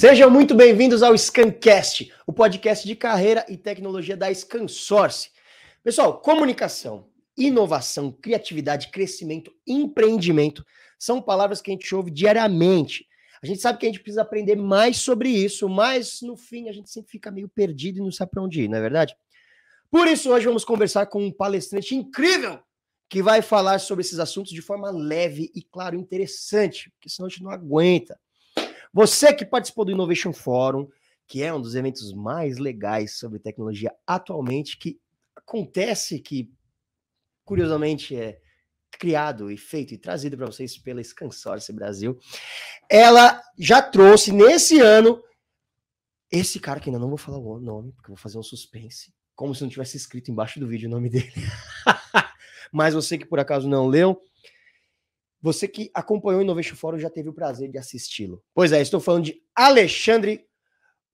Sejam muito bem-vindos ao Scancast, o podcast de carreira e tecnologia da Scansource. Pessoal, comunicação, inovação, criatividade, crescimento, empreendimento são palavras que a gente ouve diariamente. A gente sabe que a gente precisa aprender mais sobre isso, mas no fim a gente sempre fica meio perdido e não sabe para onde ir, não é verdade? Por isso, hoje vamos conversar com um palestrante incrível que vai falar sobre esses assuntos de forma leve e, claro, interessante, porque senão a gente não aguenta. Você que participou do Innovation Forum, que é um dos eventos mais legais sobre tecnologia atualmente, que acontece que, curiosamente, é criado e feito e trazido para vocês pela Scansource Brasil, ela já trouxe nesse ano esse cara que ainda não vou falar o nome, porque eu vou fazer um suspense, como se não tivesse escrito embaixo do vídeo o nome dele. Mas você que por acaso não leu, você que acompanhou o Innovation Forum já teve o prazer de assisti-lo. Pois é, estou falando de Alexandre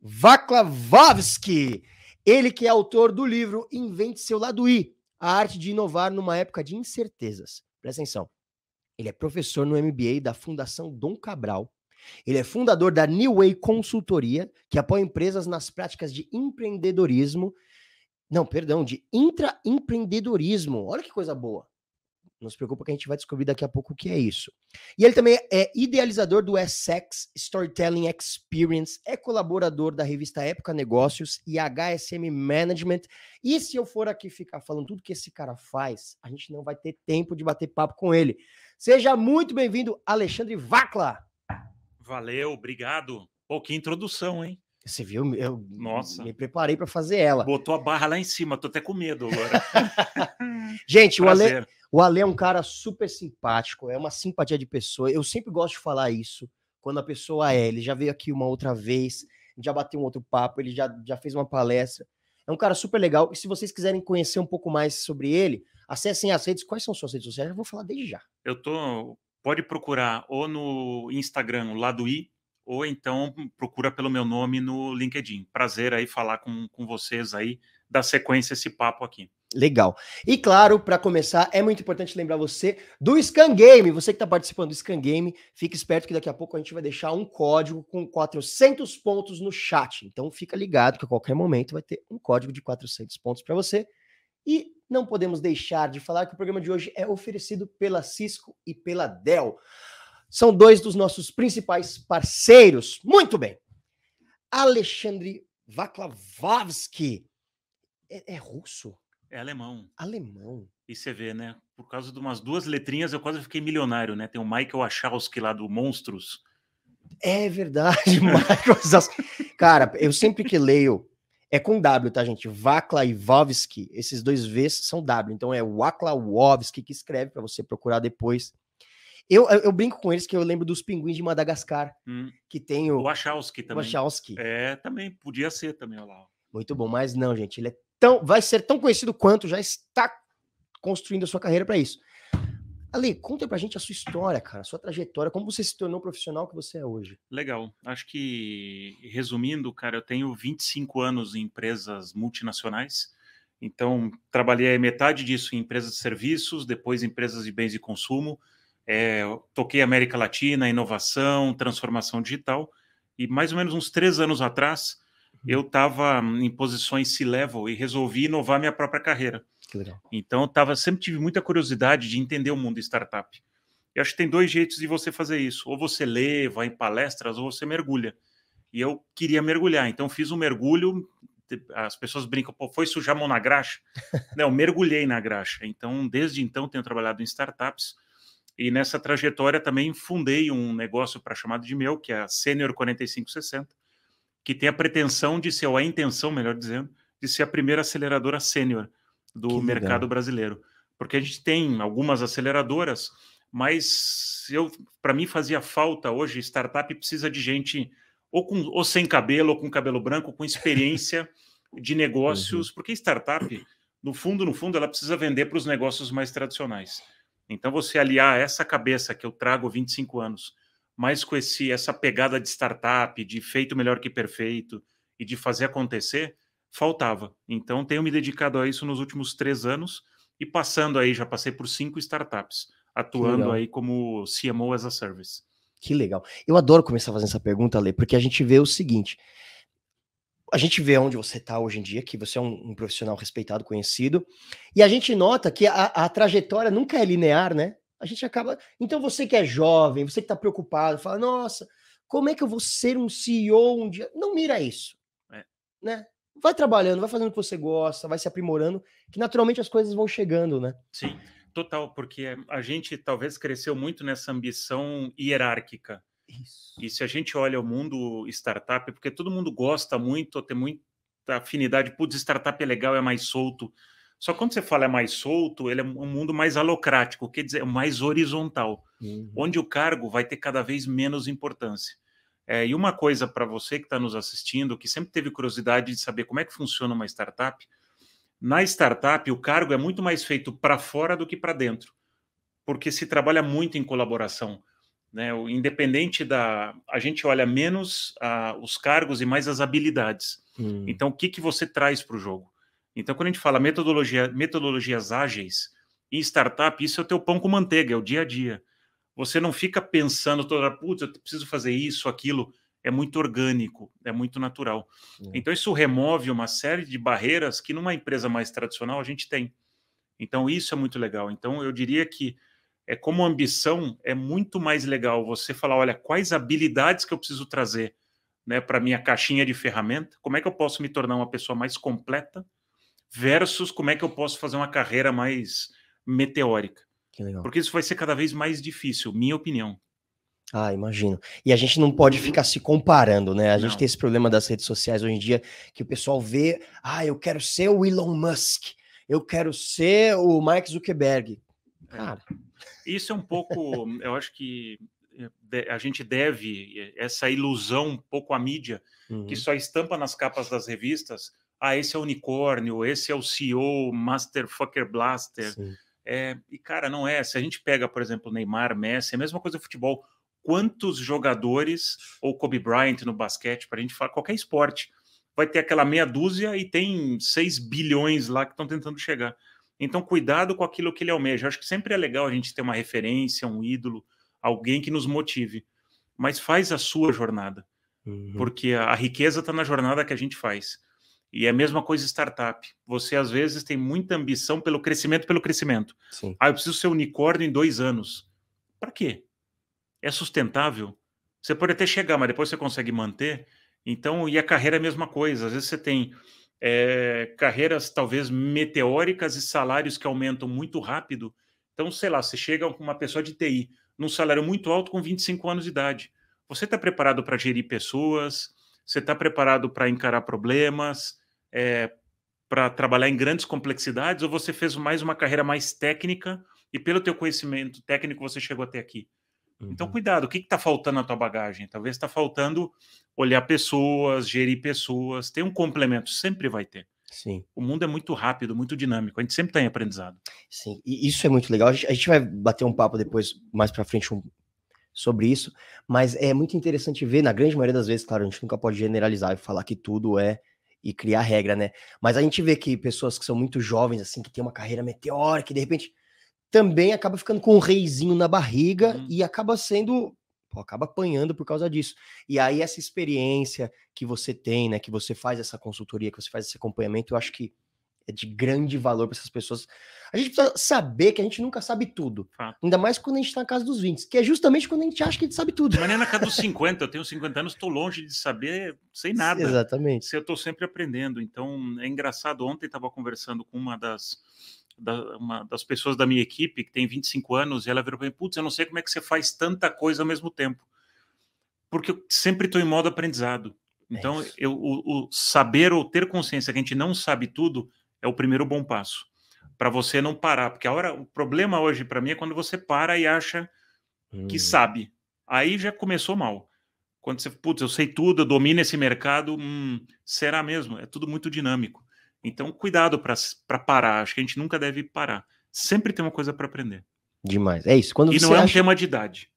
Vaklavovski. Ele que é autor do livro Invente Seu Lado I, a arte de inovar numa época de incertezas. Presta atenção. Ele é professor no MBA da Fundação Dom Cabral. Ele é fundador da New Way Consultoria, que apoia empresas nas práticas de empreendedorismo. Não, perdão, de intraempreendedorismo. Olha que coisa boa. Não se preocupa que a gente vai descobrir daqui a pouco o que é isso. E ele também é idealizador do Essex Storytelling Experience, é colaborador da revista Época Negócios e HSM Management. E se eu for aqui ficar falando tudo que esse cara faz, a gente não vai ter tempo de bater papo com ele. Seja muito bem-vindo, Alexandre Vacla. Valeu, obrigado. Pô, que introdução, hein? Você viu? Eu Nossa. me preparei para fazer ela. Botou a barra lá em cima, tô até com medo agora. Gente, o Ale, o Ale é um cara super simpático, é uma simpatia de pessoa. Eu sempre gosto de falar isso quando a pessoa é. Ele já veio aqui uma outra vez, já bateu um outro papo, ele já, já fez uma palestra. É um cara super legal. E se vocês quiserem conhecer um pouco mais sobre ele, acessem as redes. Quais são suas redes sociais? Eu vou falar desde já. Eu tô. Pode procurar ou no Instagram, lado I, ou então procura pelo meu nome no LinkedIn. Prazer aí falar com, com vocês aí, dar sequência esse papo aqui. Legal. E claro, para começar, é muito importante lembrar você do Scan Game. Você que está participando do Scan Game, fique esperto que daqui a pouco a gente vai deixar um código com 400 pontos no chat. Então fica ligado que a qualquer momento vai ter um código de 400 pontos para você. E não podemos deixar de falar que o programa de hoje é oferecido pela Cisco e pela Dell são dois dos nossos principais parceiros. Muito bem. Alexandre Vaklavovski é, é russo? É alemão. Alemão. E você vê, né? Por causa de umas duas letrinhas, eu quase fiquei milionário, né? Tem o Michael Wachowski lá do Monstros. É verdade, Michael Cara, eu sempre que leio, é com W, tá, gente? Vaklavovski, esses dois Vs são W. Então é Waklavovski que escreve para você procurar depois. Eu, eu, eu, brinco com eles que eu lembro dos pinguins de Madagascar, hum. que tem o... O Wachowski também. Wachowski. É, também, podia ser também, olha lá. Muito bom, mas não, gente, ele é tão, vai ser tão conhecido quanto, já está construindo a sua carreira para isso. Ale, conta pra gente a sua história, cara, a sua trajetória, como você se tornou profissional que você é hoje. Legal. Acho que, resumindo, cara, eu tenho 25 anos em empresas multinacionais. Então, trabalhei metade disso em empresas de serviços, depois em empresas de bens de consumo, é, toquei América Latina, inovação, transformação digital, e mais ou menos uns três anos atrás. Eu estava em posições C-level e resolvi inovar minha própria carreira. Então, eu tava, sempre tive muita curiosidade de entender o mundo startup. Eu acho que tem dois jeitos de você fazer isso. Ou você lê, vai em palestras, ou você mergulha. E eu queria mergulhar, então fiz um mergulho. As pessoas brincam, pô, foi sujar a mão na graxa? Não, mergulhei na graxa. Então, desde então, tenho trabalhado em startups e nessa trajetória também fundei um negócio para chamado de meu, que é a Senior 4560, que tem a pretensão de ser, ou a intenção, melhor dizendo, de ser a primeira aceleradora sênior do mercado brasileiro. Porque a gente tem algumas aceleradoras, mas eu para mim fazia falta hoje, startup precisa de gente ou, com, ou sem cabelo, ou com cabelo branco, com experiência de negócios, uhum. porque startup, no fundo, no fundo, ela precisa vender para os negócios mais tradicionais. Então, você aliar essa cabeça que eu trago 25 anos, mais com esse, essa pegada de startup, de feito melhor que perfeito e de fazer acontecer, faltava. Então, tenho me dedicado a isso nos últimos três anos e passando aí, já passei por cinco startups, atuando aí como CMO as a Service. Que legal. Eu adoro começar fazendo essa pergunta, Lê, porque a gente vê o seguinte: a gente vê onde você está hoje em dia, que você é um, um, profissional respeitado, conhecido, e a gente nota que a, a, trajetória nunca é linear, né? A gente acaba. Então, você que é jovem, você que está preocupado, fala, nossa, como é que eu vou ser um CEO um dia? Não mira isso. É. Né? Vai trabalhando, vai fazendo o que você gosta, vai se aprimorando, que naturalmente as coisas vão chegando, né? Sim, total, porque a gente talvez cresceu muito nessa ambição hierárquica. Isso. E se a gente olha o mundo startup, porque todo mundo gosta muito, tem muita afinidade, putz, startup é legal, é mais solto. Só quando você fala é mais solto, ele é um mundo mais alocrático, quer dizer, mais horizontal, uhum. onde o cargo vai ter cada vez menos importância. É, e uma coisa para você que está nos assistindo, que sempre teve curiosidade de saber como é que funciona uma startup, na startup o cargo é muito mais feito para fora do que para dentro, porque se trabalha muito em colaboração. Né? O, independente da. A gente olha menos uh, os cargos e mais as habilidades. Hum. Então, o que, que você traz para o jogo? Então, quando a gente fala metodologia, metodologias ágeis, em startup, isso é o teu pão com manteiga, é o dia a dia. Você não fica pensando toda putz, eu preciso fazer isso, aquilo. É muito orgânico, é muito natural. Hum. Então, isso remove uma série de barreiras que numa empresa mais tradicional a gente tem. Então, isso é muito legal. Então, eu diria que é como ambição, é muito mais legal você falar, olha, quais habilidades que eu preciso trazer né, para minha caixinha de ferramenta, como é que eu posso me tornar uma pessoa mais completa, versus como é que eu posso fazer uma carreira mais meteórica. Porque isso vai ser cada vez mais difícil, minha opinião. Ah, imagino. E a gente não pode ficar se comparando, né? A não. gente tem esse problema das redes sociais hoje em dia, que o pessoal vê, ah, eu quero ser o Elon Musk, eu quero ser o Mark Zuckerberg. É. Cara, isso é um pouco, eu acho que eh, a gente deve eh, essa ilusão um pouco à mídia, uhum. que só estampa nas capas das revistas, ah, esse é o unicórnio, esse é o CEO Masterfucker Blaster. É, e, cara, não é. Se a gente pega, por exemplo, Neymar, Messi, é a mesma coisa no futebol. Quantos jogadores, ou Kobe Bryant no basquete, para a gente falar, qualquer esporte, vai ter aquela meia dúzia e tem 6 bilhões lá que estão tentando chegar. Então, cuidado com aquilo que ele almeja. acho que sempre é legal a gente ter uma referência, um ídolo, alguém que nos motive. Mas faz a sua jornada. Uhum. Porque a, a riqueza está na jornada que a gente faz. E é a mesma coisa startup. Você, às vezes, tem muita ambição pelo crescimento pelo crescimento. Sim. Ah, eu preciso ser unicórnio em dois anos. Para quê? É sustentável? Você pode até chegar, mas depois você consegue manter. Então, e a carreira é a mesma coisa. Às vezes você tem é, carreiras talvez meteóricas e salários que aumentam muito rápido. Então, sei lá, você chega com uma pessoa de TI num salário muito alto com 25 anos de idade. Você está preparado para gerir pessoas? Você está preparado para encarar problemas? É, para trabalhar em grandes complexidades? Ou você fez mais uma carreira mais técnica e pelo teu conhecimento técnico você chegou até aqui? Então, uhum. Então, cuidado, o que está faltando na tua bagagem? Talvez está faltando olhar pessoas, gerir pessoas, tem um complemento, sempre vai ter. Sim. O mundo é muito rápido, muito dinâmico, a gente sempre está em aprendizado. Sim, e isso é muito legal. A gente, a gente vai bater um papo depois, mais para frente, um, sobre isso, mas é muito interessante ver, na grande maioria das vezes, claro, a gente nunca pode generalizar e falar que tudo é e criar regra, né? Mas a gente vê que pessoas que são muito jovens, assim, que tem uma carreira meteórica, que de repente também acaba ficando com um reizinho na barriga uhum. e acaba sendo pô, acaba apanhando por causa disso. E aí essa experiência que você tem, né, que você faz essa consultoria, que você faz esse acompanhamento, eu acho que é de grande valor para essas pessoas. A gente precisa saber que a gente nunca sabe tudo. Ainda mais quando a gente está na casa dos 20, que é justamente quando a gente acha que a gente sabe tudo. Mas nem na casa dos 50, eu tenho 50 anos, estou longe de saber, sem nada. Exatamente. Eu estou sempre aprendendo. Então, é engraçado. Ontem estava conversando com uma das da, uma das pessoas da minha equipe, que tem 25 anos, e ela virou para mim: Putz, eu não sei como é que você faz tanta coisa ao mesmo tempo. Porque eu sempre estou em modo aprendizado. Então, é eu, o, o, saber ou ter consciência que a gente não sabe tudo é o primeiro bom passo. Para você não parar. Porque a hora, o problema hoje para mim é quando você para e acha hum. que sabe. Aí já começou mal. Quando você, putz, eu sei tudo, eu domino esse mercado, hum, será mesmo? É tudo muito dinâmico. Então, cuidado para parar. Acho que a gente nunca deve parar. Sempre tem uma coisa para aprender. Demais. É isso. Quando e não é um tema de idade.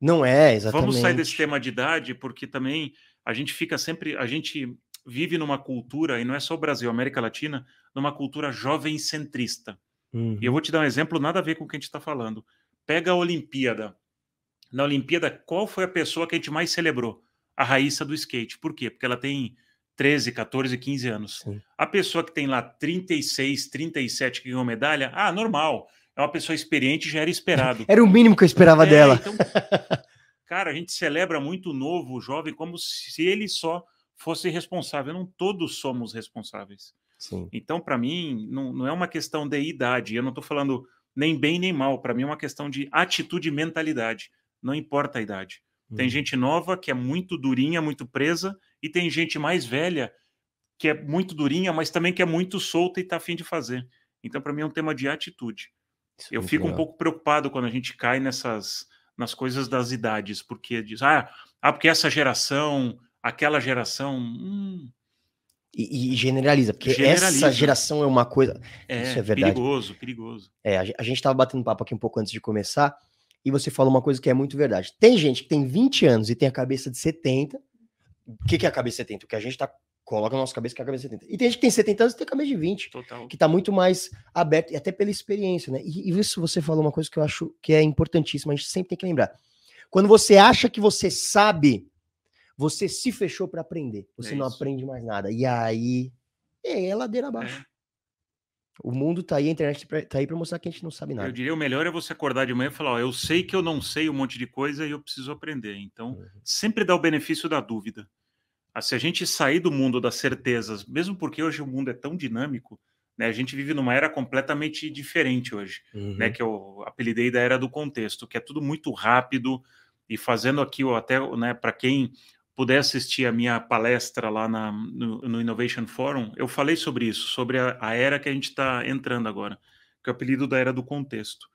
Não é, exatamente. Vamos sair desse tema de idade, porque também a gente fica sempre. A gente vive numa cultura, e não é só o Brasil, América Latina, numa cultura jovem centrista. Uhum. E eu vou te dar um exemplo, nada a ver com o que a gente está falando. Pega a Olimpíada. Na Olimpíada, qual foi a pessoa que a gente mais celebrou? A Raíssa do skate. Por quê? Porque ela tem 13, 14, 15 anos. Sim. A pessoa que tem lá 36, 37 que ganhou medalha, ah, normal. É uma pessoa experiente, já era esperado. era o mínimo que eu esperava é, dela. Então, cara, a gente celebra muito o novo, o jovem, como se ele só fosse responsável. Não todos somos responsáveis. Sim. Então, para mim, não, não é uma questão de idade. Eu não estou falando nem bem nem mal. Para mim, é uma questão de atitude e mentalidade. Não importa a idade. Tem uhum. gente nova que é muito durinha, muito presa, e tem gente mais velha que é muito durinha, mas também que é muito solta e está afim de fazer. Então, para mim, é um tema de atitude. Isso eu é fico legal. um pouco preocupado quando a gente cai nessas nas coisas das idades, porque diz, ah, ah porque essa geração, aquela geração. Hum, e, e, generaliza, porque generaliza. essa geração é uma coisa. É, isso é verdade. Perigoso, perigoso. É, a gente estava batendo papo aqui um pouco antes de começar, e você falou uma coisa que é muito verdade. Tem gente que tem 20 anos e tem a cabeça de 70. O que, que é a cabeça de 70? O que a gente tá, coloca na nossa cabeça que é a cabeça de 70. E tem gente que tem 70 anos e tem a cabeça de 20. Total. Que está muito mais aberto, e até pela experiência, né? E, e isso você falou uma coisa que eu acho que é importantíssima, a gente sempre tem que lembrar. Quando você acha que você sabe você se fechou para aprender. Você é não aprende mais nada. E aí é, é ladeira abaixo. É. O mundo tá aí, a internet tá aí para mostrar que a gente não sabe nada. Eu diria o melhor é você acordar de manhã e falar: ó, eu sei que eu não sei um monte de coisa e eu preciso aprender. Então, uhum. sempre dá o benefício da dúvida. Ah, se a gente sair do mundo das certezas, mesmo porque hoje o mundo é tão dinâmico, né, a gente vive numa era completamente diferente hoje, né, uhum. né, que eu apelidei da era do contexto, que é tudo muito rápido e fazendo aqui até, né, para quem puder assistir a minha palestra lá na, no, no, Innovation Forum, eu falei sobre isso, sobre a, a era que a gente está entrando agora, que é o apelido da era do contexto.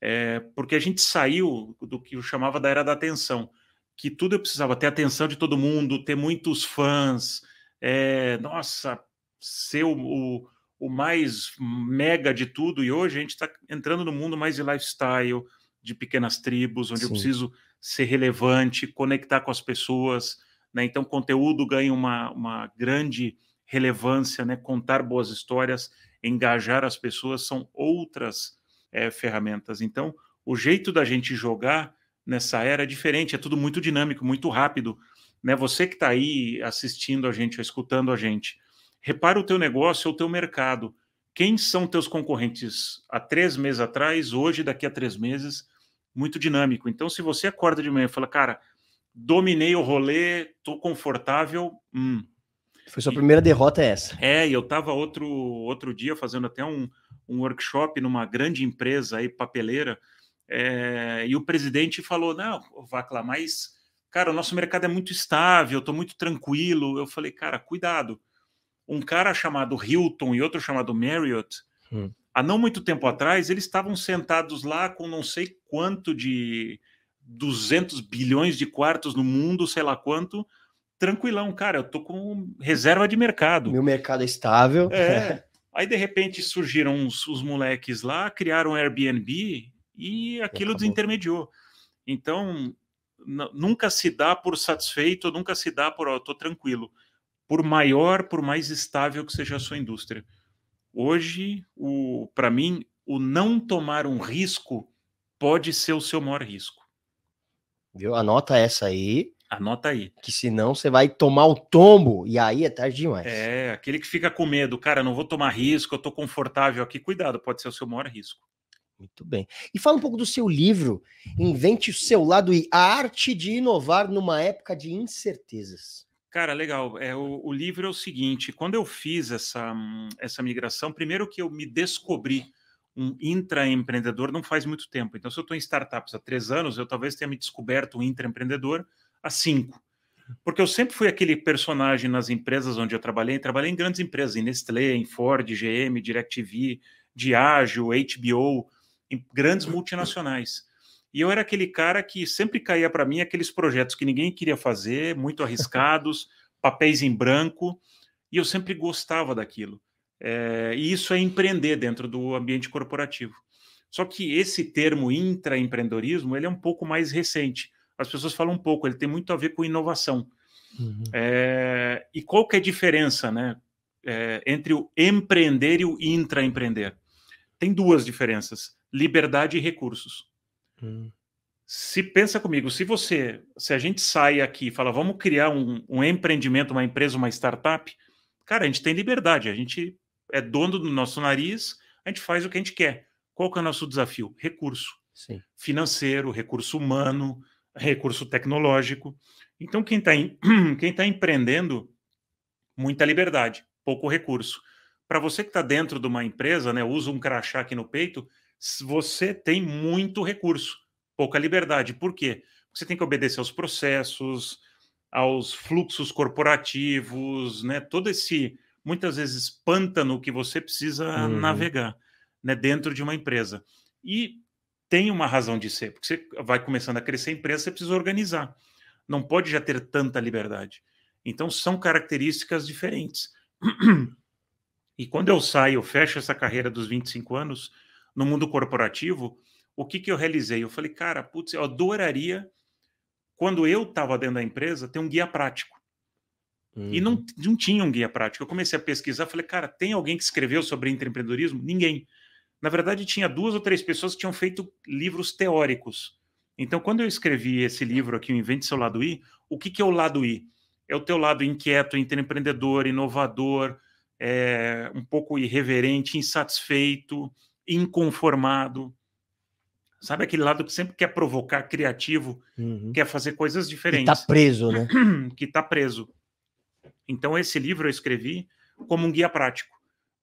É, porque a gente saiu do que eu chamava da era da atenção, que tudo eu precisava ter atenção de todo mundo, ter muitos fãs, é, nossa, ser o, o, o, mais mega de tudo, e hoje a gente está entrando no mundo mais de lifestyle, de pequenas tribos, onde Sim. eu preciso ser relevante, conectar com as pessoas, né? Então, conteúdo ganha uma, uma grande relevância, né? Contar boas histórias, engajar as pessoas são outras é, ferramentas. Então, o jeito da gente jogar nessa era é diferente, é tudo muito dinâmico, muito rápido. Né? Você que está aí assistindo a gente, ou escutando a gente, repara o teu negócio ou o teu mercado. Quem são teus concorrentes há três meses atrás, hoje, daqui a três meses? Muito dinâmico. Então, se você acorda de manhã e fala, cara, dominei o rolê, tô confortável. Hum. Foi sua e, primeira derrota é essa? É, e eu estava outro, outro dia fazendo até um, um workshop numa grande empresa aí, papeleira, é, e o presidente falou: Não, Vacla, mas, cara, o nosso mercado é muito estável, eu tô muito tranquilo. Eu falei, cara, cuidado. Um cara chamado Hilton e outro chamado Marriott. Hum há não muito tempo atrás, eles estavam sentados lá com não sei quanto de 200 bilhões de quartos no mundo, sei lá quanto, tranquilão, cara, eu tô com reserva de mercado. Meu mercado é estável. É. Aí, de repente, surgiram os, os moleques lá, criaram Airbnb e aquilo Acabou. desintermediou. Então, nunca se dá por satisfeito, nunca se dá por, ó, tô tranquilo. Por maior, por mais estável que seja a sua indústria. Hoje, para mim, o não tomar um risco pode ser o seu maior risco. Viu? Anota essa aí. Anota aí. Que senão você vai tomar o tombo e aí é tarde demais. É, aquele que fica com medo, cara, não vou tomar risco, eu tô confortável aqui. Cuidado, pode ser o seu maior risco. Muito bem. E fala um pouco do seu livro, Invente o seu lado e a arte de inovar numa época de incertezas. Cara, legal. É, o, o, livro é o seguinte: quando eu fiz essa, essa migração, primeiro que eu me descobri um intraempreendedor não faz muito tempo. Então, se eu estou em startups há três anos, eu talvez tenha me descoberto um intraempreendedor há cinco. Porque eu sempre fui aquele personagem nas empresas onde eu trabalhei. Trabalhei em grandes empresas, em Nestlé, em Ford, GM, DirecTV, Diageo, HBO, em grandes multinacionais. E eu era aquele cara que sempre caía para mim aqueles projetos que ninguém queria fazer, muito arriscados, papéis em branco, e eu sempre gostava daquilo. É, e isso é empreender dentro do ambiente corporativo. Só que esse termo intraempreendedorismo ele é um pouco mais recente. As pessoas falam um pouco, ele tem muito a ver com inovação. Uhum. É, e qual que é a diferença né, é, entre o empreender e o intraempreender? Tem duas diferenças: liberdade e recursos. Hum. Se pensa comigo, se você, se a gente sai aqui e fala, vamos criar um, um empreendimento, uma empresa, uma startup, cara, a gente tem liberdade, a gente é dono do nosso nariz, a gente faz o que a gente quer. Qual que é o nosso desafio? Recurso. Sim. Financeiro, recurso humano, recurso tecnológico. Então, quem está quem tá empreendendo, muita liberdade, pouco recurso. Para você que está dentro de uma empresa, né, usa um crachá aqui no peito, você tem muito recurso, pouca liberdade. Por quê? Você tem que obedecer aos processos, aos fluxos corporativos, né, todo esse, muitas vezes, pântano que você precisa uhum. navegar né, dentro de uma empresa. E tem uma razão de ser, porque você vai começando a crescer a empresa, você precisa organizar. Não pode já ter tanta liberdade. Então, são características diferentes. E quando eu saio, eu fecho essa carreira dos 25 anos no mundo corporativo, o que, que eu realizei? Eu falei, cara, putz, eu adoraria, quando eu estava dentro da empresa, ter um guia prático. Uhum. E não, uhum. não tinha um guia prático. Eu comecei a pesquisar, falei, cara, tem alguém que escreveu sobre empreendedorismo? Ninguém. Na verdade, tinha duas ou três pessoas que tinham feito livros teóricos. Então, quando eu escrevi esse livro aqui, o Invente Seu Lado I, o que, que é o lado I? É o teu lado inquieto, empreendedor, inovador, é, um pouco irreverente, insatisfeito, inconformado. Sabe aquele lado que sempre quer provocar, criativo, uhum. quer fazer coisas diferentes. Que tá preso, né? que tá preso. Então, esse livro eu escrevi como um guia prático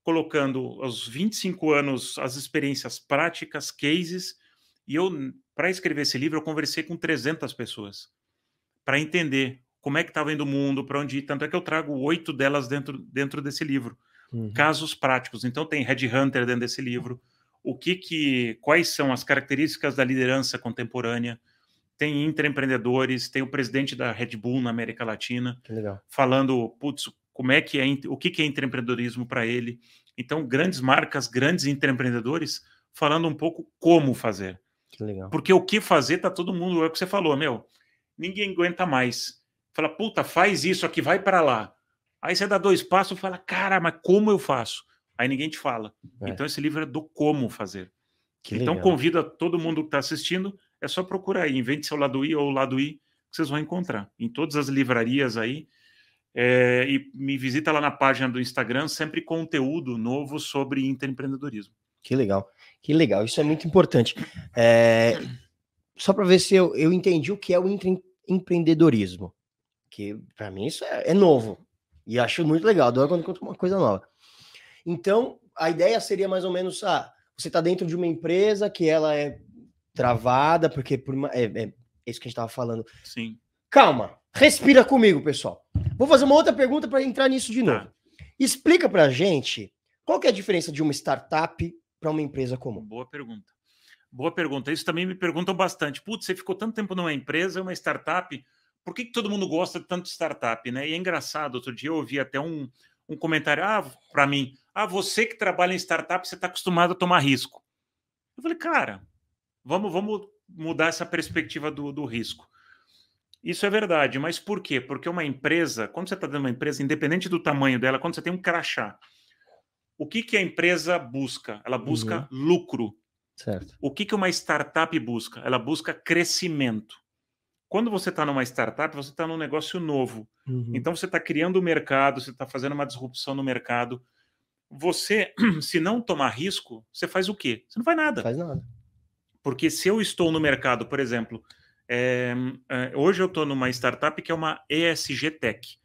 colocando aos 25 anos as experiências práticas, cases, e eu, para escrever esse livro, eu conversei com 300 pessoas para entender como é que estava indo o mundo, para onde ir. Tanto é que eu trago oito delas dentro, dentro desse livro. Uhum. Casos práticos. Então tem Headhunter dentro desse livro. O que que, quais são as características da liderança contemporânea? Tem intraempreendedores, tem o presidente da Red Bull na América Latina, falando, putz, como é que é o que, que é empreendedorismo para ele. Então, grandes marcas, grandes empreendedores falando um pouco como fazer. Porque o que fazer tá todo mundo, é o que você falou, meu, ninguém aguenta mais. Fala, puta, faz isso aqui, vai para lá. Aí você dá dois passos e fala, cara, mas como eu faço? Aí ninguém te fala. É. Então esse livro é do como fazer. Que então legal. convido a todo mundo que está assistindo, é só procurar aí, invente seu lado I ou lado I, que vocês vão encontrar. Em todas as livrarias aí, é, e me visita lá na página do Instagram, sempre conteúdo novo sobre empreendedorismo. Que legal, que legal, isso é muito importante. É, só para ver se eu, eu entendi o que é o empreendedorismo, que para mim isso é, é, novo e acho muito legal, adoro quando conta uma coisa nova. Então, a ideia seria mais ou menos, ah, você está dentro de uma empresa que ela é travada, porque por uma, é, é isso que a gente estava falando. Sim. Calma, respira comigo, pessoal. Vou fazer uma outra pergunta para entrar nisso de novo. Tá. Explica para a gente qual que é a diferença de uma startup para uma empresa comum. Boa pergunta. Boa pergunta. Isso também me perguntam bastante. Putz, você ficou tanto tempo numa empresa, uma startup, por que, que todo mundo gosta de tanto startup, né? E é engraçado, outro dia eu ouvi até um, um comentário ah, para mim, ah, você que trabalha em startup, você está acostumado a tomar risco. Eu falei, cara, vamos, vamos mudar essa perspectiva do, do risco. Isso é verdade, mas por quê? Porque uma empresa, quando você está dando uma empresa, independente do tamanho dela, quando você tem um crachá, o que, que a empresa busca? Ela busca uhum. lucro. Certo. O que, que uma startup busca? Ela busca crescimento. Quando você está numa startup, você está num negócio novo. Uhum. Então você está criando o um mercado, você está fazendo uma disrupção no mercado. Você, se não tomar risco, você faz o quê? Você não faz nada. Faz nada. Porque se eu estou no mercado, por exemplo, é, hoje eu estou numa startup que é uma ESG Tech.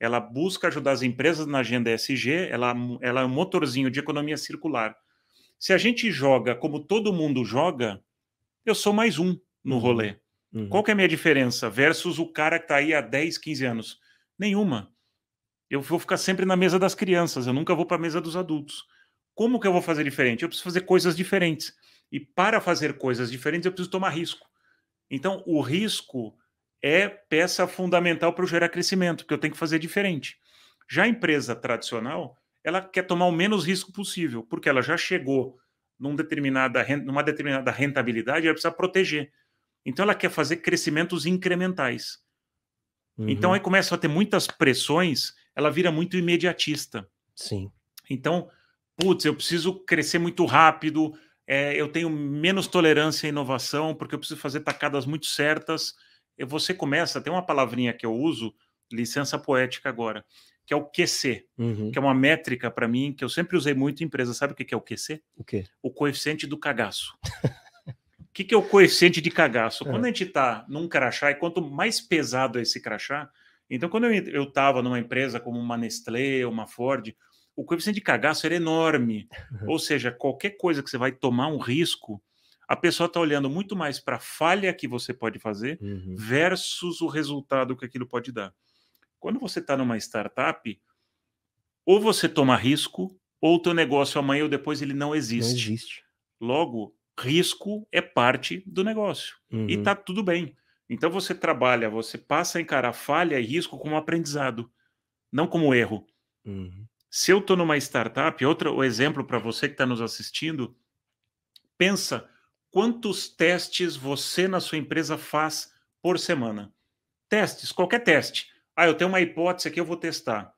Ela busca ajudar as empresas na agenda ESG, ela, ela é um motorzinho de economia circular. Se a gente joga como todo mundo joga, eu sou mais um no uhum. rolê. Uhum. Qual que é a minha diferença versus o cara que está aí há 10, 15 anos? Nenhuma. Eu vou ficar sempre na mesa das crianças, eu nunca vou para a mesa dos adultos. Como que eu vou fazer diferente? Eu preciso fazer coisas diferentes. E para fazer coisas diferentes, eu preciso tomar risco. Então, o risco é peça fundamental para gerar crescimento, porque eu tenho que fazer diferente. Já a empresa tradicional, ela quer tomar o menos risco possível, porque ela já chegou num determinada, numa determinada rentabilidade, ela precisa proteger. Então, ela quer fazer crescimentos incrementais. Uhum. Então, aí começa a ter muitas pressões, ela vira muito imediatista. Sim. Então, putz, eu preciso crescer muito rápido, é, eu tenho menos tolerância à inovação, porque eu preciso fazer tacadas muito certas. E você começa, tem uma palavrinha que eu uso, licença poética agora, que é o QC, uhum. que é uma métrica para mim que eu sempre usei muito em empresa. Sabe o que é o QC? O quê? O coeficiente do cagaço. O que, que é o coeficiente de cagaço? Quando a gente está num crachá, e quanto mais pesado é esse crachá, então quando eu estava numa empresa como uma Nestlé, uma Ford, o coeficiente de cagaço era enorme. Uhum. Ou seja, qualquer coisa que você vai tomar um risco, a pessoa está olhando muito mais para a falha que você pode fazer uhum. versus o resultado que aquilo pode dar. Quando você está numa startup, ou você toma risco, ou o teu negócio amanhã ou depois ele não existe. Não existe. Logo, risco é parte do negócio. Uhum. E está tudo bem. Então você trabalha, você passa a encarar falha e risco como aprendizado, não como erro. Uhum. Se eu estou numa startup, outro exemplo para você que está nos assistindo, pensa quantos testes você na sua empresa faz por semana. Testes, qualquer teste. Ah, eu tenho uma hipótese aqui, eu vou testar.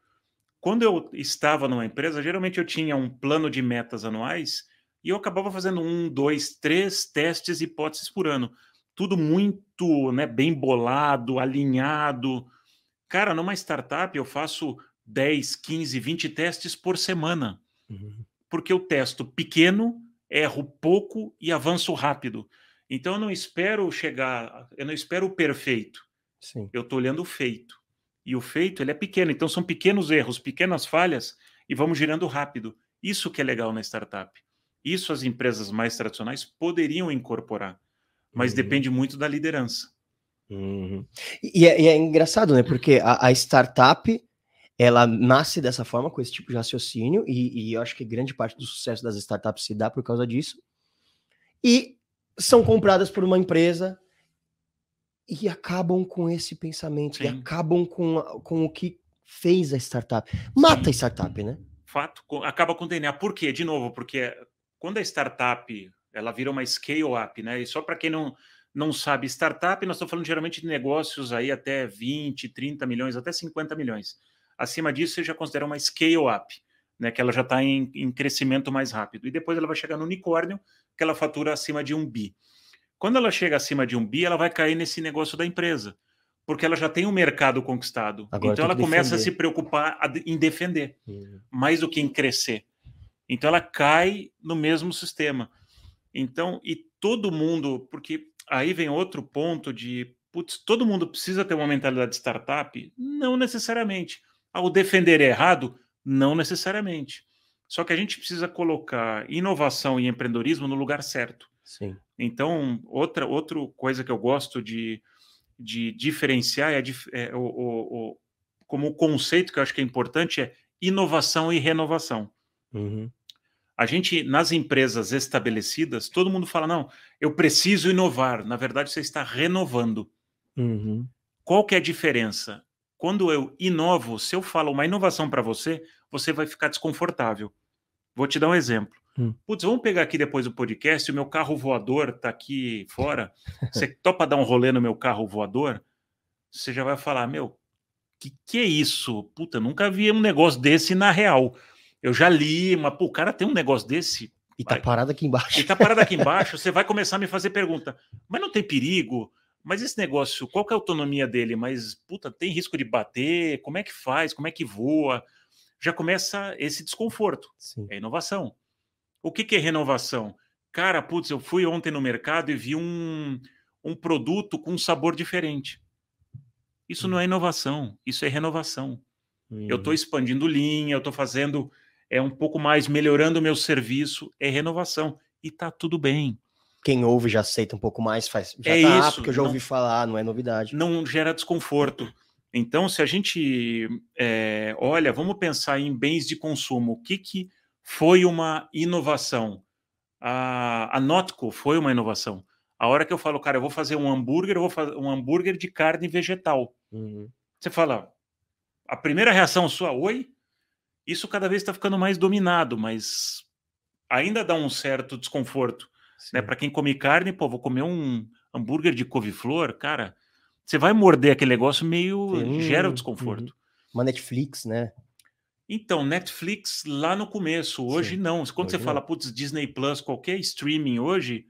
Quando eu estava numa empresa, geralmente eu tinha um plano de metas anuais e eu acabava fazendo um, dois, três testes, hipóteses por ano. Tudo muito né, bem bolado, alinhado. Cara, numa startup eu faço 10, 15, 20 testes por semana. Uhum. Porque eu testo pequeno, erro pouco e avanço rápido. Então eu não espero chegar, eu não espero o perfeito. Sim. Eu estou olhando o feito. E o feito ele é pequeno, então são pequenos erros, pequenas falhas e vamos girando rápido. Isso que é legal na startup. Isso as empresas mais tradicionais poderiam incorporar, mas uhum. depende muito da liderança. Uhum. E, é, e, é, engraçado, né? Porque a, a startup ela nasce dessa forma, com esse tipo de raciocínio, e, e, eu acho que grande parte do sucesso das startups se dá por causa disso. E são compradas por uma empresa e acabam com esse pensamento, Sim. e acabam com, com o que fez a startup. Mata Sim. a startup, né? Fato, acaba com o DNA. Por quê? De novo, porque quando a startup ela vira uma scale-up, né? E só para quem não, não sabe, startup, nós estamos falando geralmente de negócios aí até 20, 30 milhões, até 50 milhões. Acima disso, você já considera uma scale-up, né, que ela já está em, em, crescimento mais rápido. E depois ela vai chegar no unicórnio, que ela fatura acima de um bi. Quando ela chega acima de um bi, ela vai cair nesse negócio da empresa, porque ela já tem um mercado conquistado. Agora então ela começa a se preocupar em defender, uhum. mais do que em crescer. Então ela cai no mesmo sistema. Então, e todo mundo, porque aí vem outro ponto de, putz, todo mundo precisa ter uma mentalidade de startup? Não necessariamente. Ao defender errado, não necessariamente. Só que a gente precisa colocar inovação e empreendedorismo no lugar certo. Sim. Então, outra, outra coisa que eu gosto de, de diferenciar é, é o, o, o, como o conceito que eu acho que é importante é inovação e renovação. Uhum. A gente, nas empresas estabelecidas, todo mundo fala: não, eu preciso inovar. Na verdade, você está renovando. Uhum. Qual que é a diferença? Quando eu inovo, se eu falo uma inovação para você, você vai ficar desconfortável. Vou te dar um exemplo. Hum. Putz, vamos pegar aqui depois o podcast, o meu carro voador está aqui fora. Você topa dar um rolê no meu carro voador? Você já vai falar, meu, que que é isso? Puta, nunca vi um negócio desse na real. Eu já li, mas pô, o cara tem um negócio desse. E tá parado aqui embaixo. E tá parado aqui embaixo, você vai começar a me fazer pergunta. Mas não tem perigo? Mas esse negócio, qual que é a autonomia dele? Mas, puta, tem risco de bater? Como é que faz? Como é que voa? Já começa esse desconforto. Sim. É inovação. O que, que é renovação? Cara, putz, eu fui ontem no mercado e vi um, um produto com um sabor diferente. Isso hum. não é inovação, isso é renovação. Hum. Eu estou expandindo linha, eu estou fazendo é um pouco mais, melhorando o meu serviço, é renovação. E tá tudo bem quem ouve já aceita um pouco mais, faz. Já é tá, isso, porque eu já não, ouvi falar, não é novidade. Não gera desconforto. Então, se a gente é, olha, vamos pensar em bens de consumo. O que, que foi uma inovação? A, a Notco foi uma inovação. A hora que eu falo, cara, eu vou fazer um hambúrguer, eu vou fazer um hambúrguer de carne vegetal. Uhum. Você fala, a primeira reação sua, oi? Isso cada vez está ficando mais dominado, mas ainda dá um certo desconforto. Né? Para quem come carne, pô, vou comer um hambúrguer de couve-flor, cara, você vai morder aquele negócio meio Sim. gera o desconforto. Uhum. Uma Netflix, né? Então, Netflix lá no começo, hoje Sim, não. Quando hoje você fala, não. putz, Disney Plus, qualquer streaming hoje,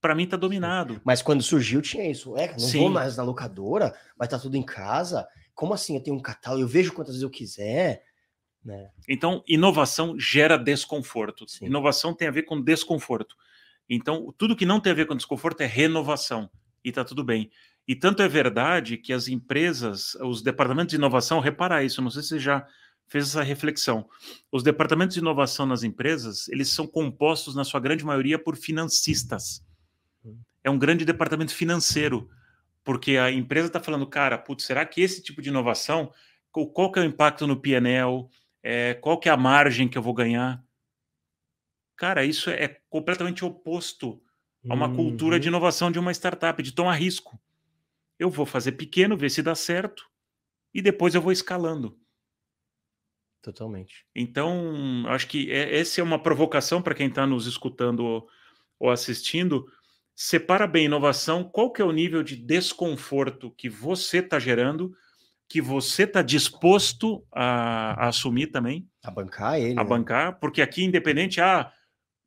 para mim tá dominado. Mas quando surgiu tinha isso. É, não vou Sim. mais na locadora, vai estar tudo em casa. Como assim? Eu tenho um catálogo, eu vejo quantas vezes eu quiser. Né? Então, inovação gera desconforto. Sim. Inovação tem a ver com desconforto. Então, tudo que não tem a ver com desconforto é renovação. E tá tudo bem. E tanto é verdade que as empresas, os departamentos de inovação, repara isso, não sei se você já fez essa reflexão. Os departamentos de inovação nas empresas, eles são compostos, na sua grande maioria, por financistas. É um grande departamento financeiro, porque a empresa está falando, cara, putz, será que esse tipo de inovação, qual, qual que é o impacto no PNL, é, qual que é a margem que eu vou ganhar? Cara, isso é completamente oposto a uma cultura de Uhum. inovação de uma startup, de tomar risco. Eu vou fazer pequeno, ver se dá certo, e depois eu vou escalando. Totalmente. Então, acho que é, essa é uma provocação para quem está nos escutando ou, ou assistindo. Separa bem inovação, qual que é o nível de desconforto que você está gerando, que você está disposto a, a assumir também, A bancar ele. a né? bancar, porque aqui, independente, ah,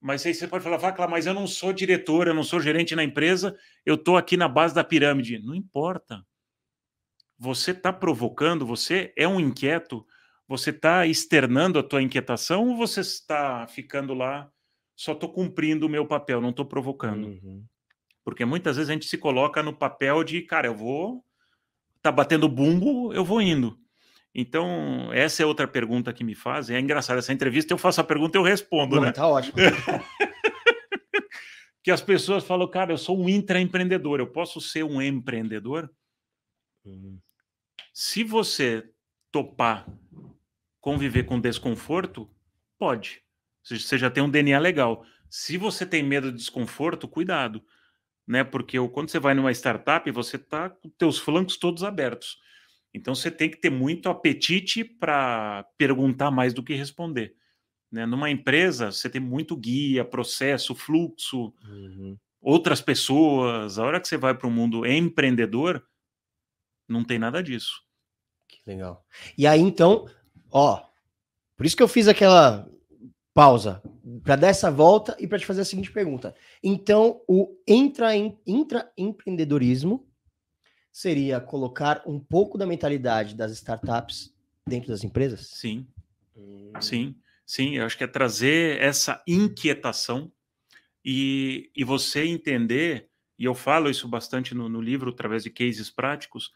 mas aí você pode falar, Vacla, mas eu não sou diretor, eu não sou gerente na empresa, eu estou aqui na base da pirâmide. Não importa. Você está provocando, você é um inquieto, você está externando a tua inquietação ou você está ficando lá, só estou cumprindo o meu papel, não estou provocando? Uhum. Porque muitas vezes a gente se coloca no papel de, cara, eu vou, tá batendo bumbo, eu vou indo. Então, essa é outra pergunta que me fazem. É engraçado, essa entrevista eu faço a pergunta e eu respondo, Não, né? tá ótimo. Que as pessoas falam, cara, eu sou um intraempreendedor, eu posso ser um empreendedor? Uhum. Se você topar conviver com desconforto, pode. Você já tem um DNA legal. Se você tem medo de desconforto, cuidado, né? Porque quando você vai numa startup, você tá com teus flancos todos abertos. Então você tem que ter muito apetite para perguntar mais do que responder. Né? Numa empresa, você tem muito guia, processo, fluxo, Uhum. outras pessoas. A hora que você vai para o mundo empreendedor, não tem nada disso. Que legal. E aí, então, ó, por isso que eu fiz aquela pausa para dar essa volta e para te fazer a seguinte pergunta. Então, o intra, intraempreendedorismo seria colocar um pouco da mentalidade das startups dentro das empresas? Sim, Hum. sim, sim. Eu acho que é trazer essa inquietação e, e você entender, e eu falo isso bastante no, no livro, através de cases práticos,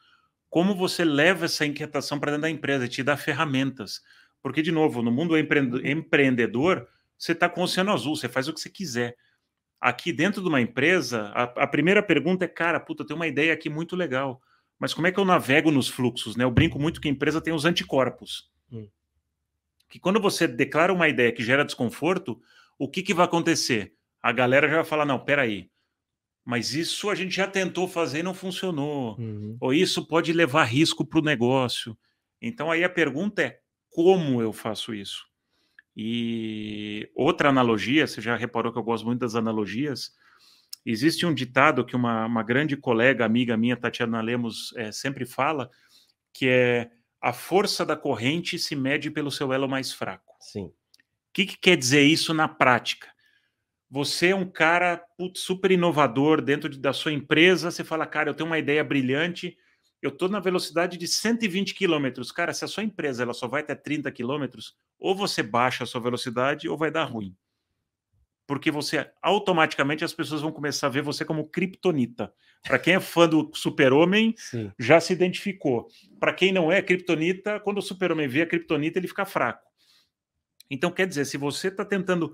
como você leva essa inquietação para dentro da empresa, te dá ferramentas. Porque, de novo, no mundo empre- empreendedor, você está com o oceano azul, você faz o que você quiser. Aqui dentro de uma empresa, a, a primeira pergunta é, cara, puta, tenho uma ideia aqui muito legal, mas como é que eu navego nos fluxos? Né? Eu brinco muito que a empresa tem os anticorpos. Hum. Que quando você declara uma ideia que gera desconforto, o que, que vai acontecer? A galera já vai falar, não, peraí, mas isso a gente já tentou fazer e não funcionou Uhum. ou isso pode levar risco para o negócio. Então aí a pergunta é como eu faço isso? E outra analogia, você já reparou que eu gosto muito das analogias. Existe um ditado que uma, uma grande colega, amiga minha, Tatiana Lemos, eh, sempre fala, que é a força da corrente se mede pelo seu elo mais fraco. Sim. O que, que quer dizer isso na prática? Você é um cara putz, super inovador dentro de- da sua empresa, você fala, cara, eu tenho uma ideia brilhante, eu estou na velocidade de 120 km. Cara, se a sua empresa ela só vai até 30 km, ou você baixa a sua velocidade ou vai dar ruim. Porque você automaticamente as pessoas vão começar a ver você como kryptonita. Para quem é fã do Super-Homem, já se identificou. Para quem não é kryptonita, quando o super-homem vê a kryptonita, ele fica fraco. Então, quer dizer, se você está tentando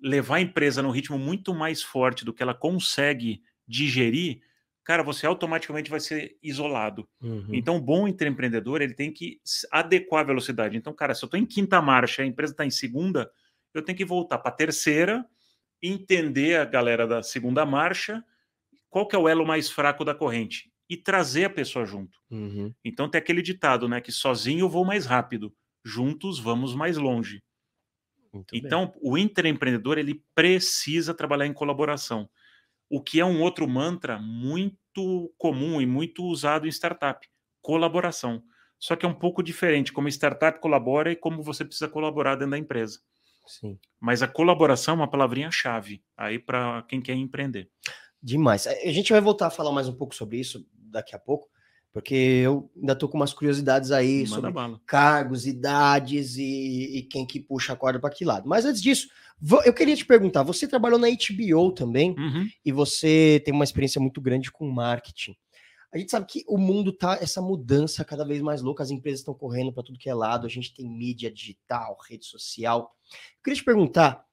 levar a empresa num ritmo muito mais forte do que ela consegue digerir, cara, você automaticamente vai ser isolado. Uhum. Então, bom empreendedor, ele tem que adequar a velocidade. Então, cara, se eu estou em quinta marcha, a empresa está em segunda, eu tenho que voltar para a terceira, entender a galera da segunda marcha, qual que é o elo mais fraco da corrente e trazer a pessoa junto. Uhum. Então tem aquele ditado, né, que sozinho eu vou mais rápido, juntos vamos mais longe. Muito bem. Então o intraempreendedor ele precisa trabalhar em colaboração, o que é um outro mantra muito comum e muito usado em startup, colaboração. só que é um pouco diferente como startup colabora e como você precisa colaborar dentro da empresa. Sim. Mas a colaboração é uma palavrinha-chave aí para quem quer empreender. Demais. A gente vai voltar a falar mais um pouco sobre isso daqui a pouco, porque eu ainda estou com umas curiosidades aí Manda sobre bala. cargos, idades e, e quem que puxa a corda para que lado. Mas antes disso, eu queria te perguntar: você trabalhou na HBO também Uhum. e você tem uma experiência muito grande com marketing. A gente sabe que o mundo tá essa mudança cada vez mais louca, as empresas estão correndo para tudo que é lado, a gente tem mídia digital, rede social. Eu queria te perguntar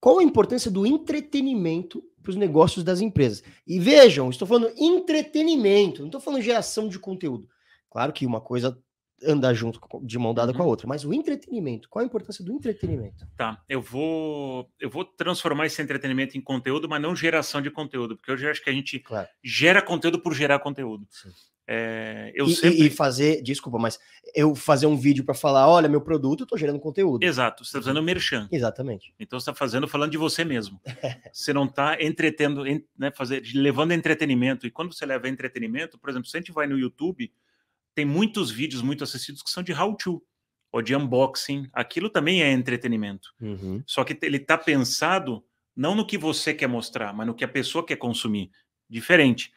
qual a importância do entretenimento para os negócios das empresas. E vejam, estou falando entretenimento, não estou falando geração de conteúdo. Claro que uma coisa anda junto de mão dada com a Uhum. outra, mas o entretenimento, qual a importância do entretenimento? Tá, eu vou eu vou transformar esse entretenimento em conteúdo, mas não geração de conteúdo, porque hoje eu acho que a gente Claro. gera conteúdo por gerar conteúdo. É, eu e, sempre e fazer, desculpa, mas eu fazer um vídeo para falar, olha, meu produto, eu tô gerando conteúdo. Exato, você está fazendo merchan. Exatamente. Então você está fazendo falando de você mesmo. Você não está entretendo, en- né, fazer, levando entretenimento. E quando você leva entretenimento, por exemplo, se a gente vai no YouTube, tem muitos vídeos muito assistidos que são de how-to ou de unboxing. Aquilo também é entretenimento. Uhum. Só que ele está pensado não no que você quer mostrar, mas no que a pessoa quer consumir. Diferente.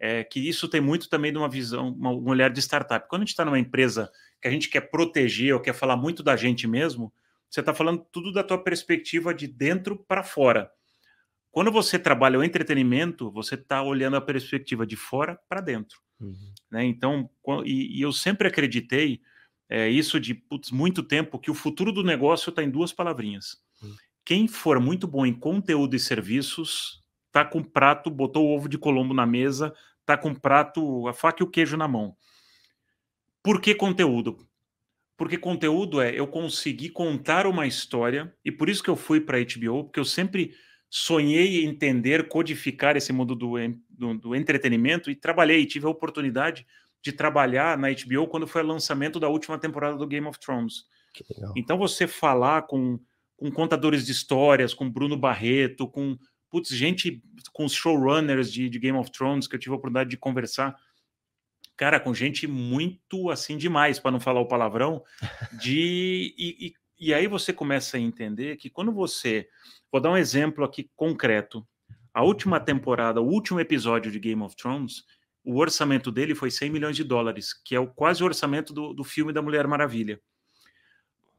É que isso tem muito também de uma visão, uma, um olhar de startup. Quando a gente está numa empresa que a gente quer proteger ou quer falar muito da gente mesmo, você está falando tudo da tua perspectiva de dentro para fora. Quando você trabalha o entretenimento, você está olhando a perspectiva de fora para dentro Uhum. né? Então, e, e eu sempre acreditei é, isso de putz, muito tempo que o futuro do negócio está em duas palavrinhas. Hum. Quem for muito bom em conteúdo e serviços, tá com prato, botou o ovo de Colombo na mesa, tá com prato, a faca e o queijo na mão. Por que conteúdo? Porque conteúdo é eu conseguir contar uma história, e por isso que eu fui para a HBO, porque eu sempre sonhei entender, codificar esse mundo do, do, do entretenimento e trabalhei, tive a oportunidade de trabalhar na HBO quando foi o lançamento da última temporada do Game of Thrones. Então você falar com, com contadores de histórias, com Bruno Barreto, com putz, gente, com os showrunners de, de Game of Thrones, que eu tive a oportunidade de conversar, cara, com gente muito assim demais, para não falar o palavrão, de e, e, e aí você começa a entender que quando você, vou dar um exemplo aqui concreto, a última temporada, o último episódio de Game of Thrones, o orçamento dele foi 100 milhões de dólares, que é o quase o orçamento do, do filme da Mulher Maravilha.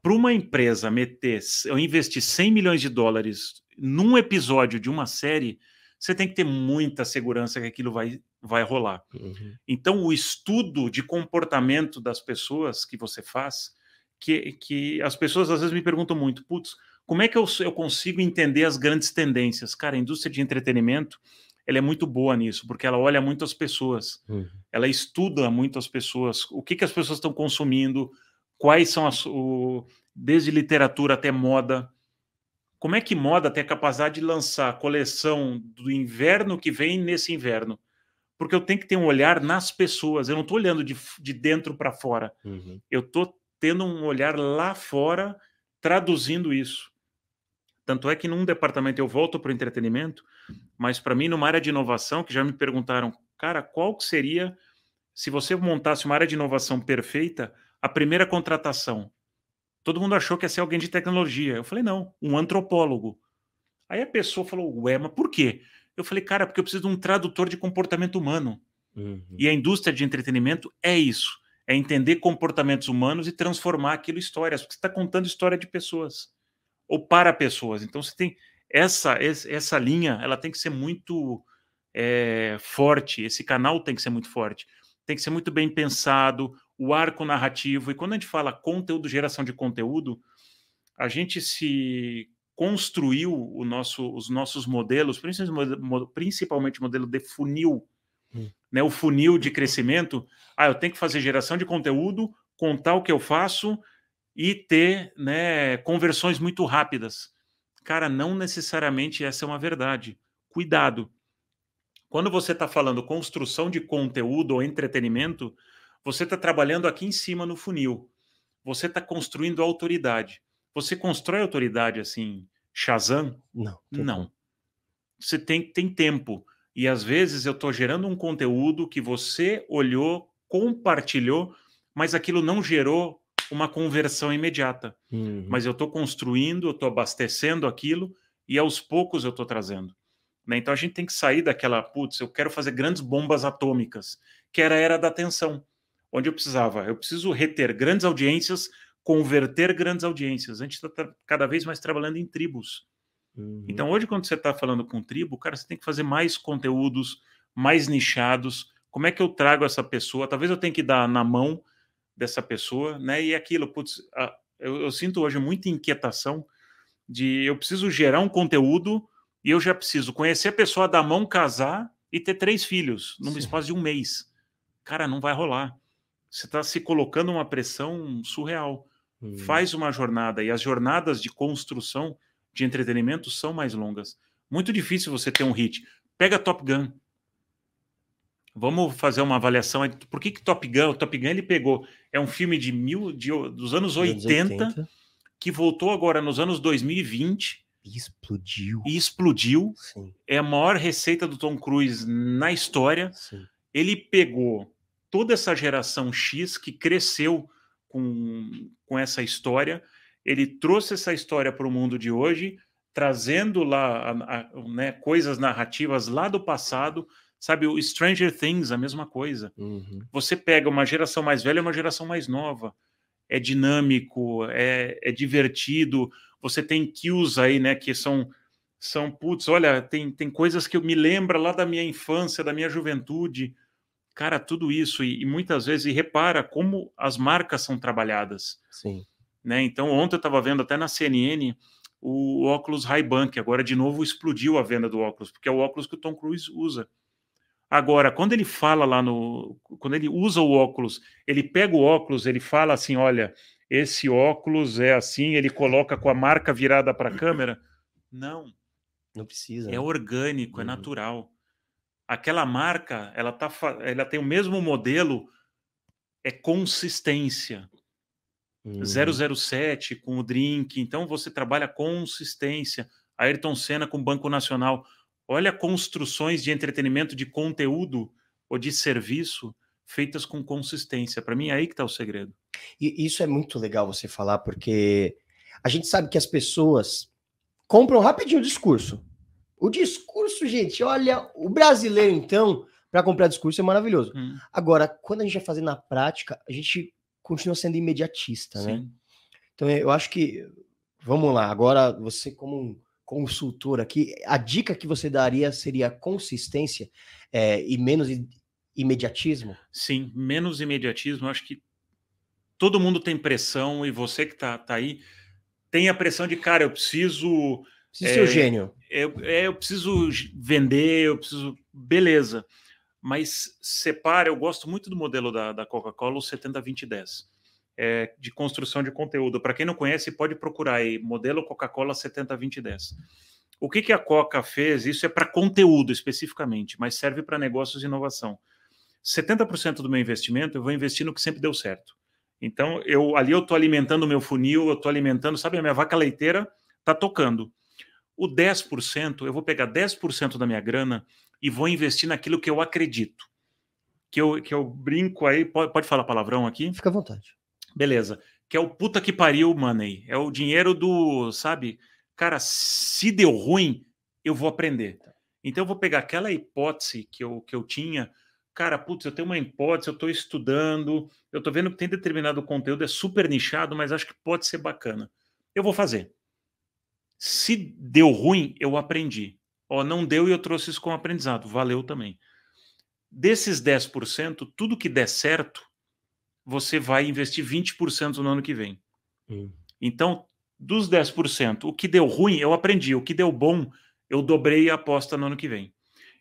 Para uma empresa meter, ou investir 100 milhões de dólares num episódio de uma série, você tem que ter muita segurança que aquilo vai, vai rolar. Uhum. Então, o estudo de comportamento das pessoas que você faz, que, que as pessoas às vezes me perguntam muito, putz, como é que eu, eu consigo entender as grandes tendências? Cara, a indústria de entretenimento, ela é muito boa nisso, porque ela olha muito as pessoas, Uhum. ela estuda muito as pessoas, o que, que as pessoas estão consumindo, quais são as, o, desde literatura até moda. Como é que moda tem a capacidade de lançar a coleção do inverno que vem nesse inverno? Porque eu tenho que ter um olhar nas pessoas, eu não estou olhando de, de dentro para fora, Uhum. eu estou tendo um olhar lá fora, traduzindo isso. Tanto é que num departamento eu volto para o entretenimento, mas para mim, numa área de inovação, que já me perguntaram, cara, qual que seria, se você montasse uma área de inovação perfeita, a primeira contratação? Todo mundo achou que ia ser alguém de tecnologia. Eu falei, não, um antropólogo. Aí a pessoa falou, ué, mas por quê? Eu falei, cara, porque eu preciso de um tradutor de comportamento humano. Uhum. E a indústria de entretenimento é isso: é entender comportamentos humanos e transformar aquilo em histórias, porque você está contando história de pessoas ou para pessoas. Então você tem essa essa linha, ela tem que ser muito é, forte. Esse canal tem que ser muito forte, tem que ser muito bem pensado. O arco narrativo e quando a gente fala conteúdo, geração de conteúdo, a gente se construiu o nosso, os nossos modelos, principalmente mo- principalmente o modelo de funil, Hum. né, o funil de crescimento. Ah, eu tenho que fazer geração de conteúdo, contar o que eu faço e ter né, conversões muito rápidas. Cara, não necessariamente essa é uma verdade. Cuidado. Quando você está falando construção de conteúdo ou entretenimento, você está trabalhando aqui em cima no funil. Você está construindo autoridade. Você constrói autoridade assim, Shazam? Não. Não. Você tem, tem tempo. E às vezes eu estou gerando um conteúdo que você olhou, compartilhou, mas aquilo não gerou uma conversão imediata. Uhum. Mas eu estou construindo, eu estou abastecendo aquilo e aos poucos eu estou trazendo. Né? Então a gente tem que sair daquela, putz, eu quero fazer grandes bombas atômicas, que era a era da atenção, onde eu precisava, eu preciso reter grandes audiências, converter grandes audiências. A gente está cada vez mais trabalhando em tribos. Uhum. Então, hoje, quando você está falando com tribo, cara, você tem que fazer mais conteúdos, mais nichados. Como é que eu trago essa pessoa? Talvez eu tenha que dar na mão dessa pessoa, né? E aquilo, putz, a- eu, eu sinto hoje muita inquietação de eu preciso gerar um conteúdo e eu já preciso conhecer a pessoa da mão, casar e ter três filhos num Sim. espaço de um mês. Cara, não vai rolar. Você está se colocando uma pressão surreal Uhum. faz uma jornada e as jornadas de construção de entretenimento são mais longas. Muito difícil você ter um hit. Pega Top Gun. Vamos fazer uma avaliação. Por que, que Top Gun? O Top Gun ele pegou. É um filme de mil, de, dos anos Anos 80, que voltou agora nos anos 2020 E explodiu. e explodiu. Sim, É a maior receita do Tom Cruise na história sim. ele pegou toda essa geração X que cresceu com, com essa história, ele trouxe essa história para o mundo de hoje, trazendo lá a- a- né, coisas narrativas lá do passado, sabe? O Stranger Things, a mesma coisa. Uhum. Você pega uma geração mais velha e uma geração mais nova. É dinâmico, é, é divertido. Você tem kills aí, né? Que são, são putz, olha, tem, tem coisas que eu me lembro lá da minha infância, da minha juventude. Cara, tudo isso. E, e muitas vezes, e repara como as marcas são trabalhadas. Sim. Né? Então, ontem eu estava vendo até na CNN o óculos Ray-Ban, que agora de novo explodiu a venda do óculos, porque é o óculos que o Tom Cruise usa. Agora, quando ele fala lá no. Quando ele usa o óculos, ele pega o óculos, ele fala assim: olha, esse óculos é assim, ele coloca com a marca virada para a câmera. Não, Não precisa. é né? orgânico, é Uhum. natural. Aquela marca, ela, tá, ela tem o mesmo modelo, é consistência. Uhum. 007 com o drink, então você trabalha consistência. Ayrton Senna com o Banco Nacional. Olha construções de entretenimento, de conteúdo ou de serviço feitas com consistência. Para mim, é aí que está o segredo. E isso é muito legal você falar, porque a gente sabe que as pessoas compram rapidinho o discurso. O discurso, gente, olha, o brasileiro, então, para comprar discurso é maravilhoso. Hum, Agora, quando a gente vai fazer na prática, a gente continua sendo imediatista, né? sim. Então, eu acho que, vamos lá, agora você como um consultor aqui, a dica que você daria seria consistência é, e menos imediatismo? Sim, menos imediatismo. Eu acho que todo mundo tem pressão e você que está tá aí tem a pressão de, cara, eu preciso Precisa ser o É, gênio. eu, é, eu preciso vender, eu preciso. Beleza. Mas separa, eu gosto muito do modelo da, da Coca-Cola, o 70-20-10, é, de construção de conteúdo. Para quem não conhece, pode procurar aí, modelo Coca-Cola 70-20-10. O que, que a Coca fez? Isso é para conteúdo especificamente, mas serve para negócios e inovação. 70% do meu investimento eu vou investir no que sempre deu certo. Então, eu ali eu estou alimentando o meu funil, eu estou alimentando, sabe, a minha vaca leiteira está tocando. O 10%, eu vou pegar 10% da minha grana e vou investir naquilo que eu acredito. Que eu, que eu brinco aí, pode, pode falar palavrão aqui? Fica à vontade. Beleza. Que é o puta que pariu money. É o dinheiro do, sabe? Cara, se deu ruim, eu vou aprender. Então eu vou pegar aquela hipótese que eu, que eu tinha. Cara, putz, eu tenho uma hipótese, eu estou estudando, eu estou vendo que tem determinado conteúdo, é super nichado, mas acho que pode ser bacana. Eu vou fazer. Se deu ruim, eu aprendi. Ó, não deu e eu trouxe isso como aprendizado. Valeu também. Desses 10%, tudo que der certo, você vai investir 20% no ano que vem. Hum. Então, dos 10%, o que deu ruim, eu aprendi. O que deu bom, eu dobrei a aposta no ano que vem.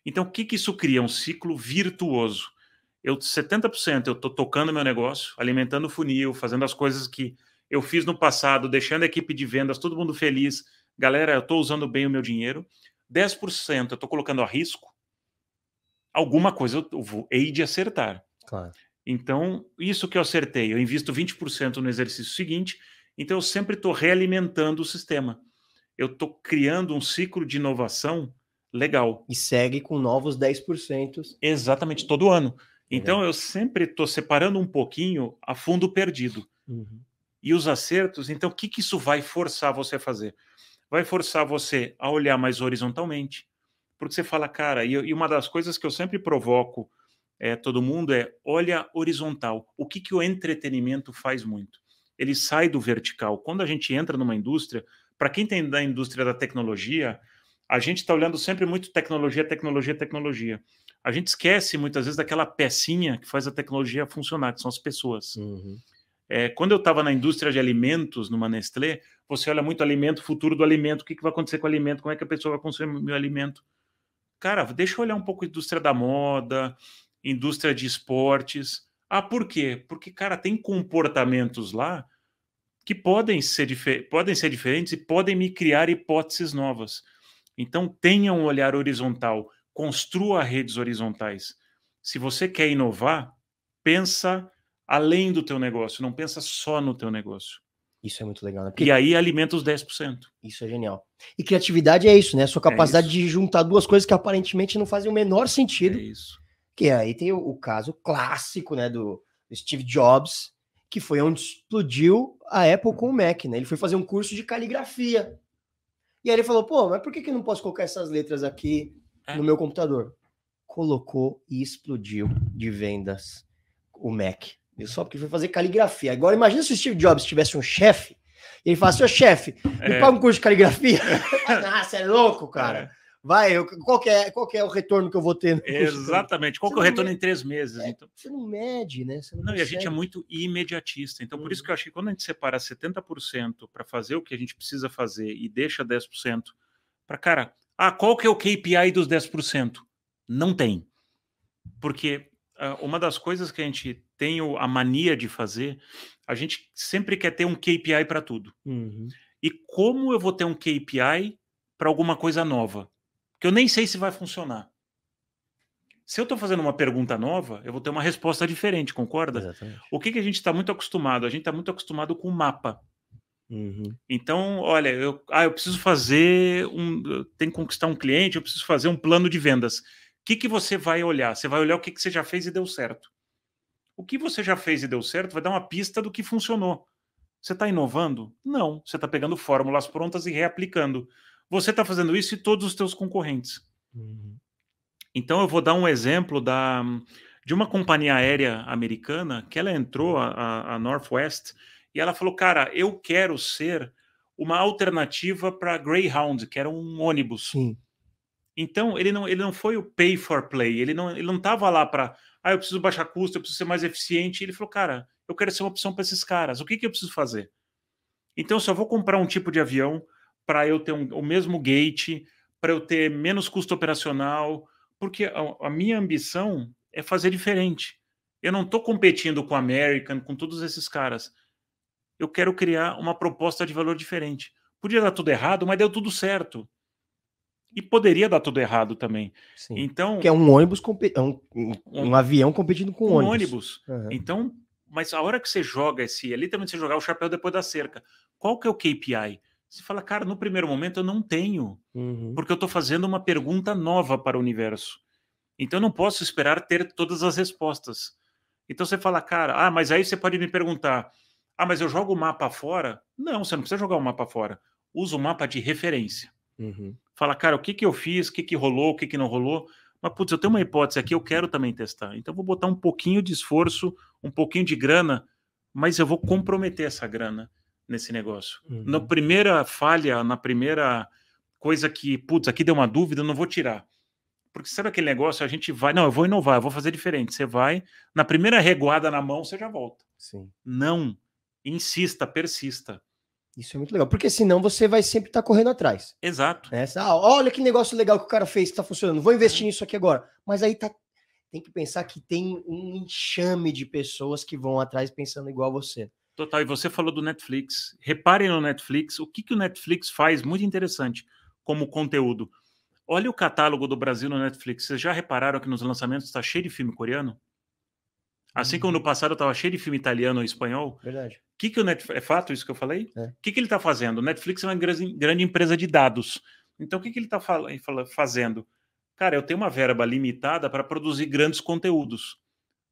Então, o que, que isso cria? Um ciclo virtuoso. Eu 70% eu estou tocando meu negócio, alimentando o funil, fazendo as coisas que eu fiz no passado, deixando a equipe de vendas, todo mundo feliz. Galera, eu estou usando bem o meu dinheiro. 10% eu estou colocando a risco. Alguma coisa eu vou, hei de acertar. Claro. Então, isso que eu acertei, eu invisto 20% no exercício seguinte, então eu sempre estou realimentando o sistema. Eu estou criando um ciclo de inovação legal. E segue com novos 10%. Exatamente, todo ano. Então eu sempre estou separando um pouquinho a fundo perdido. Uhum. E os acertos, então o que, que isso vai forçar você a fazer? Vai forçar você a olhar mais horizontalmente. Porque você fala, cara, e, e uma das coisas que eu sempre provoco é, todo mundo é olha horizontal. O que, que o entretenimento faz muito? Ele sai do vertical. Quando a gente entra numa indústria, para quem tem da indústria da tecnologia, a gente está olhando sempre muito tecnologia, tecnologia, tecnologia. A gente esquece muitas vezes daquela pecinha que faz a tecnologia funcionar, que são as pessoas. Uhum. É, quando eu estava na indústria de alimentos, numa Nestlé, você olha muito alimento, futuro do alimento, o que, que vai acontecer com o alimento, como é que a pessoa vai consumir o alimento. Cara, deixa eu olhar um pouco a indústria da moda, indústria de esportes. Ah, por quê? Porque, cara, tem comportamentos lá que podem ser, podem ser diferentes e podem me criar hipóteses novas. Então, tenha um olhar horizontal, construa redes horizontais. Se você quer inovar, pensa além do teu negócio, não pensa só no teu negócio. Isso é muito legal, né? Porque... E aí alimenta os 10%. Isso é genial. E criatividade é isso, né? Sua é capacidade é de juntar duas coisas que aparentemente não fazem o menor sentido. É isso. Que aí tem o, o caso clássico, né, do Steve Jobs, que foi onde explodiu a Apple com o Mac, né? Ele foi fazer um curso de caligrafia. E aí ele falou, pô, mas por que, que eu não posso colocar essas letras aqui é. no meu computador? Colocou e explodiu de vendas o Mac. Só porque foi fazer caligrafia. Agora imagina se o Steve Jobs tivesse um chefe e ele falasse, ô chefe, me é. paga um curso de caligrafia. ah, você é louco, cara. É. Vai, eu, qual, é, qual é o retorno que eu vou ter? Exatamente. Qual que é o retorno mede, em três meses? É, então? Você não mede, né? Não, não e a gente é muito imediatista. Então, por isso uhum. que eu acho que quando a gente separa 70% para fazer o que a gente precisa fazer e deixa 10% para, cara, ah, qual que é o KPI dos 10%? Não tem. Porque uma das coisas que a gente tem a mania de fazer, a gente sempre quer ter um KPI para tudo. Uhum. E como eu vou ter um KPI para alguma coisa nova? que eu nem sei se vai funcionar. Se eu estou fazendo uma pergunta nova, eu vou ter uma resposta diferente, concorda? Exatamente. O que, que a gente está muito acostumado? A gente está muito acostumado com o mapa. Uhum. Então, olha, eu, ah, eu preciso fazer um. Tem que conquistar um cliente, eu preciso fazer um plano de vendas. O que, que você vai olhar? Você vai olhar o que, que você já fez e deu certo. O que você já fez e deu certo vai dar uma pista do que funcionou. Você está inovando? Não. Você está pegando fórmulas prontas e reaplicando. Você está fazendo isso e todos os teus concorrentes. Uhum. Então eu vou dar um exemplo da, de uma companhia aérea americana que ela entrou, a, a Northwest, e ela falou: Cara, eu quero ser uma alternativa para Greyhound, que era um ônibus. Sim. Então ele não, ele não foi o pay for play, ele não ele não estava lá para ah, eu preciso baixar custo, eu preciso ser mais eficiente. Ele falou, cara, eu quero ser uma opção para esses caras. O que, que eu preciso fazer? Então, eu só vou comprar um tipo de avião, para eu ter um, o mesmo gate, para eu ter menos custo operacional, porque a, a minha ambição é fazer diferente. Eu não estou competindo com a American, com todos esses caras. Eu quero criar uma proposta de valor diferente. Podia dar tudo errado, mas deu tudo certo. E poderia dar tudo errado também. Sim. Então, que é um ônibus, é um, um, um, avião competindo com um ônibus. ônibus. Uhum. Então, mas a hora que você joga esse, é literalmente você jogar o chapéu depois da cerca. Qual que é o KPI? Você fala, cara, no primeiro momento eu não tenho, uhum. porque eu estou fazendo uma pergunta nova para o universo. Então eu não posso esperar ter todas as respostas. Então você fala, cara, ah, mas aí você pode me perguntar, ah, mas eu jogo o mapa fora? Não, você não precisa jogar o mapa fora. Usa o mapa de referência. Uhum. Fala, cara, o que, que eu fiz, o que, que rolou, o que, que não rolou. Mas, putz, eu tenho uma hipótese aqui, eu quero também testar. Então, eu vou botar um pouquinho de esforço, um pouquinho de grana, mas eu vou comprometer essa grana nesse negócio. Uhum. Na primeira falha, na primeira coisa que, putz, aqui deu uma dúvida, eu não vou tirar. Porque sabe aquele negócio, a gente vai, não, eu vou inovar, eu vou fazer diferente. Você vai, na primeira reguada na mão, você já volta. Sim. Não, insista, persista. Isso é muito legal, porque senão você vai sempre estar tá correndo atrás. Exato. Né? Ah, olha que negócio legal que o cara fez, que está funcionando, vou investir nisso aqui agora. Mas aí tá, tem que pensar que tem um enxame de pessoas que vão atrás pensando igual você. Total, e você falou do Netflix. Reparem no Netflix, o que, que o Netflix faz muito interessante como conteúdo. Olha o catálogo do Brasil no Netflix. Vocês já repararam que nos lançamentos está cheio de filme coreano? Assim como no uhum. passado estava cheio de filme italiano ou espanhol. Verdade. Que que o Netflix, é fato isso que eu falei? O é. que, que ele está fazendo? O Netflix é uma grande, grande empresa de dados. Então, o que, que ele está fazendo? Cara, eu tenho uma verba limitada para produzir grandes conteúdos.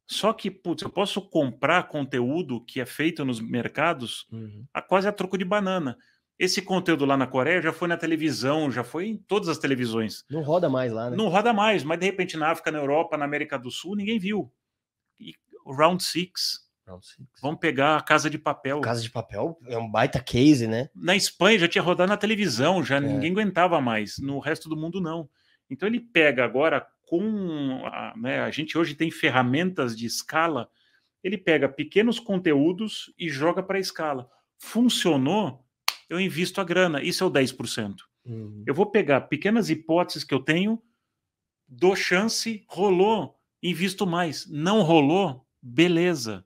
Só que, putz, eu posso comprar conteúdo que é feito nos mercados Uhum. a quase a troco de banana. Esse conteúdo lá na Coreia já foi na televisão, já foi em todas as televisões. Não roda mais lá, né? Não roda mais, mas de repente na África, na Europa, na América do Sul, ninguém viu. O Round Six, Round Six. vamos pegar a Casa de Papel. Casa de Papel é um baita case, né? Na Espanha já tinha rodado na televisão, já É. ninguém aguentava mais. No resto do mundo, não. Então ele pega agora com. A, né, a gente hoje tem ferramentas de escala, ele pega pequenos conteúdos e joga para a escala. Funcionou, eu invisto a grana. Isso é o 10%. Uhum. Eu vou pegar pequenas hipóteses que eu tenho, dou chance, rolou, invisto mais. Não rolou, beleza.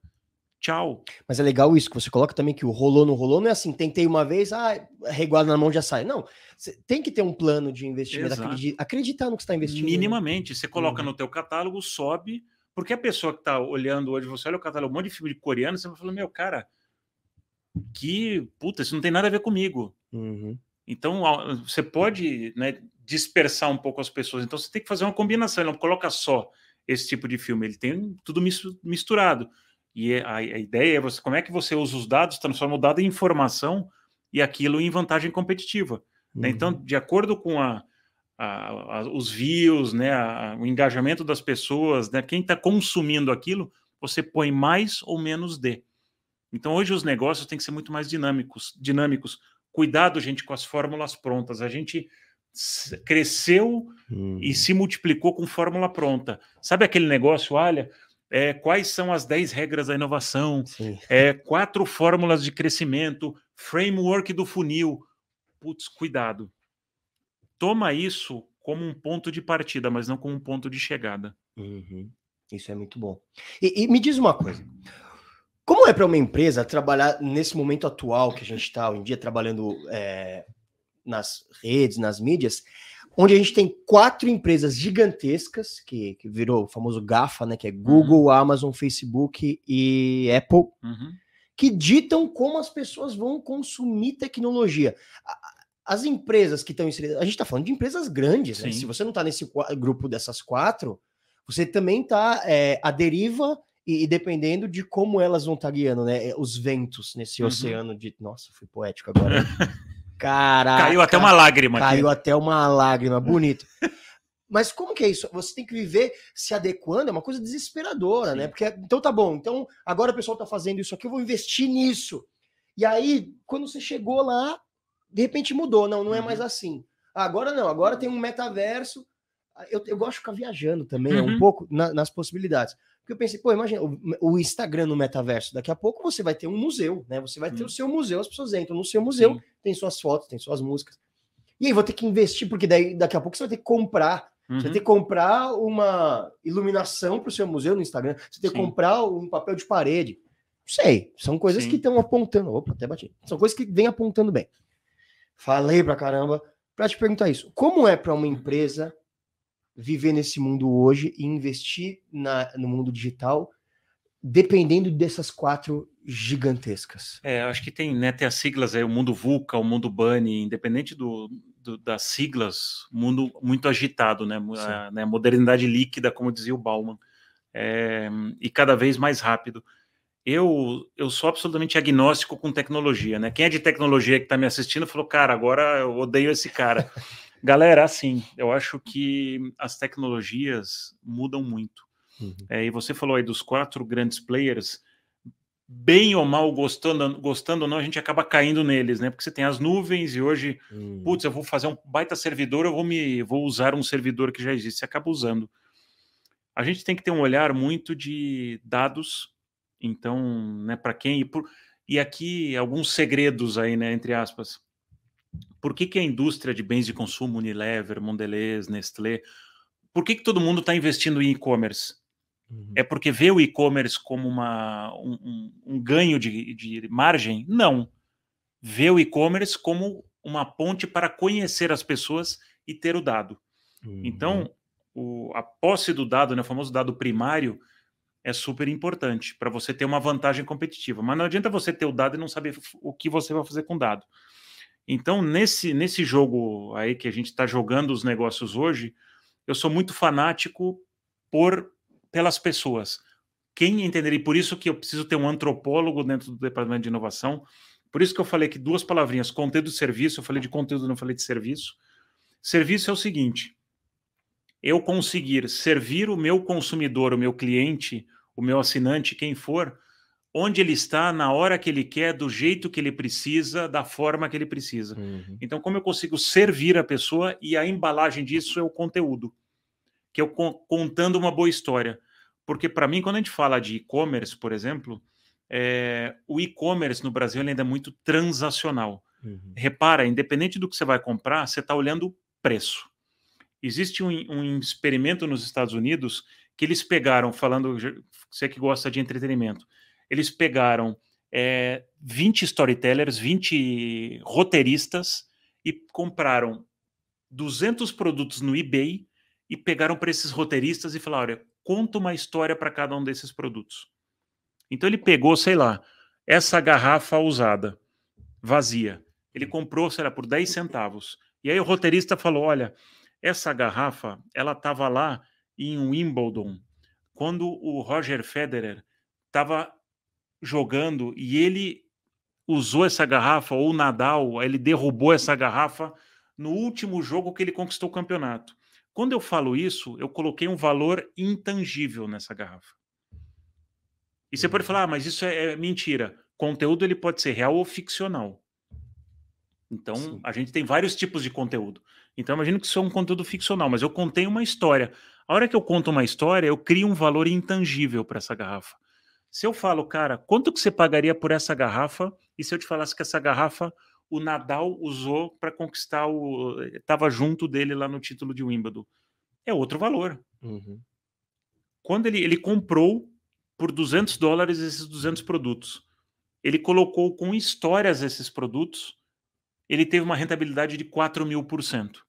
Tchau. Mas é legal isso, que você coloca também que o rolou, não rolou, não é assim, tentei uma vez, ah, reguado na mão já sai. Não, você tem que ter um plano de investimento, Exato. acredi- acreditar no que você está investindo. né? Minimamente. Você coloca Uhum. no teu catálogo, sobe, porque a pessoa que está olhando hoje, você olha o catálogo, um monte de filme de coreano, você vai falar, meu, cara, que puta, isso não tem nada a ver comigo. Uhum. Então, você pode né, dispersar um pouco as pessoas. Então, você tem que fazer uma combinação. Ele não coloca só esse tipo de filme, ele tem tudo mis- misturado. E é- a, a ideia é você, como é que você usa os dados, transforma o dado em informação e aquilo em vantagem competitiva. né? Então, Uhum. de acordo com a, a- a- os views, né, a- o engajamento das pessoas, né, quem está consumindo aquilo, você põe mais ou menos de. Então, hoje os negócios têm que ser muito mais dinâmicos. dinâmicos. Cuidado, gente, com as fórmulas prontas. A gente cresceu Uhum. e se multiplicou com fórmula pronta. Sabe aquele negócio, olha, é, quais são as 10 regras da inovação? Sim. É, quatro fórmulas de crescimento, framework do funil. Putz, cuidado. Toma isso como um ponto de partida, mas não como um ponto de chegada. Uhum. Isso é muito bom. E, e me diz uma coisa. Como é para uma empresa trabalhar nesse momento atual que a gente está hoje em dia trabalhando é, nas redes, nas mídias, onde a gente tem quatro empresas gigantescas, que, que virou o famoso GAFA, né? Que é Google, Amazon, Facebook e Apple, Uhum. que ditam como as pessoas vão consumir tecnologia. As empresas que estão inseridas, a gente está falando de empresas grandes, né? Se você não está nesse grupo dessas quatro, você também está à deriva e, e dependendo de como elas vão estar guiando, né? Os ventos nesse Uhum. oceano de. Nossa, fui poético agora. Caraca. Caiu até uma lágrima Caiu aqui. até uma lágrima, bonito. Mas como que é isso? Você tem que viver se adequando, é uma coisa desesperadora, Sim. né? Porque então tá bom, então agora o pessoal tá fazendo isso aqui, eu vou investir nisso. E aí, quando você chegou lá, de repente mudou, não, não é Uhum. mais assim. Ah, Agora não, agora tem um metaverso. Eu, eu gosto de ficar viajando também, é um Uhum. pouco na- nas possibilidades. Porque eu pensei, pô, imagina, o, o Instagram no metaverso, daqui a pouco você vai ter um museu, né? Você vai ter o seu museu, as pessoas entram no seu museu, Sim. tem suas fotos, tem suas músicas. E aí vou ter que investir, porque daí daqui a pouco você vai ter que comprar. Você vai Uhum. ter que comprar uma iluminação para o seu museu no Instagram. Você tem que comprar um papel de parede. Não sei. São coisas Sim. que estão apontando. Opa, até bati. São coisas que vêm apontando bem. Falei pra caramba. Pra te perguntar isso. Como é para uma empresa viver nesse mundo hoje e investir na, no mundo digital, dependendo dessas quatro gigantescas? É, acho que tem, né, tem as siglas aí, o mundo VUCA, o mundo BUNNY, independente do, do- das siglas, mundo muito agitado, né, a, né, modernidade líquida, como dizia o Bauman, é, e cada vez mais rápido. Eu, eu sou absolutamente agnóstico com tecnologia, né? Quem é de tecnologia que está me assistindo falou, cara, agora eu odeio esse cara. Galera, assim, eu acho que as tecnologias mudam muito. É, e você falou aí dos quatro grandes players, bem ou mal, gostando, gostando ou não, a gente acaba caindo neles, né? Porque você tem as nuvens e hoje, Hum. putz, eu vou fazer um baita servidor, eu vou me vou usar um servidor que já existe, você acaba usando. A gente tem que ter um olhar muito de dados, então, né, para quem e por e aqui alguns segredos aí, né, entre aspas. Por que, que a indústria de bens de consumo, Unilever, Mondelez, Nestlé, por que, que todo mundo está investindo em e-commerce? Uhum. É porque vê o e-commerce como uma, um, um- ganho de, de margem? Não. Vê o e-commerce como uma ponte para conhecer as pessoas e ter o dado. Uhum. Então, o- a posse do dado, né, o famoso dado primário, é super importante para você ter uma vantagem competitiva. Mas não adianta você ter o dado e não saber o que você vai fazer com o dado. Então, nesse, nesse jogo aí que a gente está jogando os negócios hoje, eu sou muito fanático por pelas pessoas. quem entender, e por isso que eu preciso ter um antropólogo dentro do departamento de inovação, por isso que eu falei que duas palavrinhas, conteúdo e serviço, eu falei de conteúdo, não falei de serviço. Serviço é o seguinte, eu conseguir servir o meu consumidor, o meu cliente, o meu assinante, quem for, onde ele está, na hora que ele quer, do jeito que ele precisa, da forma que ele precisa. Uhum. Então, como eu consigo servir a pessoa e a embalagem disso é o conteúdo, que eu contando uma boa história. Porque, para mim, quando a gente fala de e-commerce, por exemplo, é, o e-commerce no Brasil ainda é muito transacional. Uhum. Repara, independente do que você vai comprar, você está olhando preço. Existe um, um experimento nos Estados Unidos que eles pegaram, falando, você que gosta de entretenimento, eles pegaram é, 20 storytellers, 20 roteiristas e compraram 200 produtos no eBay e pegaram para esses roteiristas e falaram: olha, conta uma história para cada um desses produtos. Então ele pegou, sei lá, essa garrafa usada, vazia. Ele comprou, sei lá, por 10 centavos. E aí o roteirista falou: olha, essa garrafa, ela estava lá em Wimbledon, quando o Roger Federer estava jogando e ele usou essa garrafa, ou o Nadal, ele derrubou essa garrafa no último jogo que ele conquistou o campeonato. Quando eu falo isso, eu coloquei um valor intangível nessa garrafa. E você pode uhum. falar, ah, mas isso é, é mentira. Conteúdo ele pode ser real ou ficcional. Então, Sim. a gente tem vários tipos de conteúdo. Então, imagino que isso é um conteúdo ficcional, mas eu contei uma história. A hora que eu conto uma história, eu crio um valor intangível para essa garrafa. Se eu falo, cara, quanto que você pagaria por essa garrafa? E se eu te falasse que essa garrafa o Nadal usou para conquistar o. Estava junto dele lá no título de Wimbledon. É outro valor. Uhum. Quando ele, ele comprou por 200 dólares esses 200 produtos, ele colocou com histórias esses produtos, ele teve uma rentabilidade de 4 mil por cento.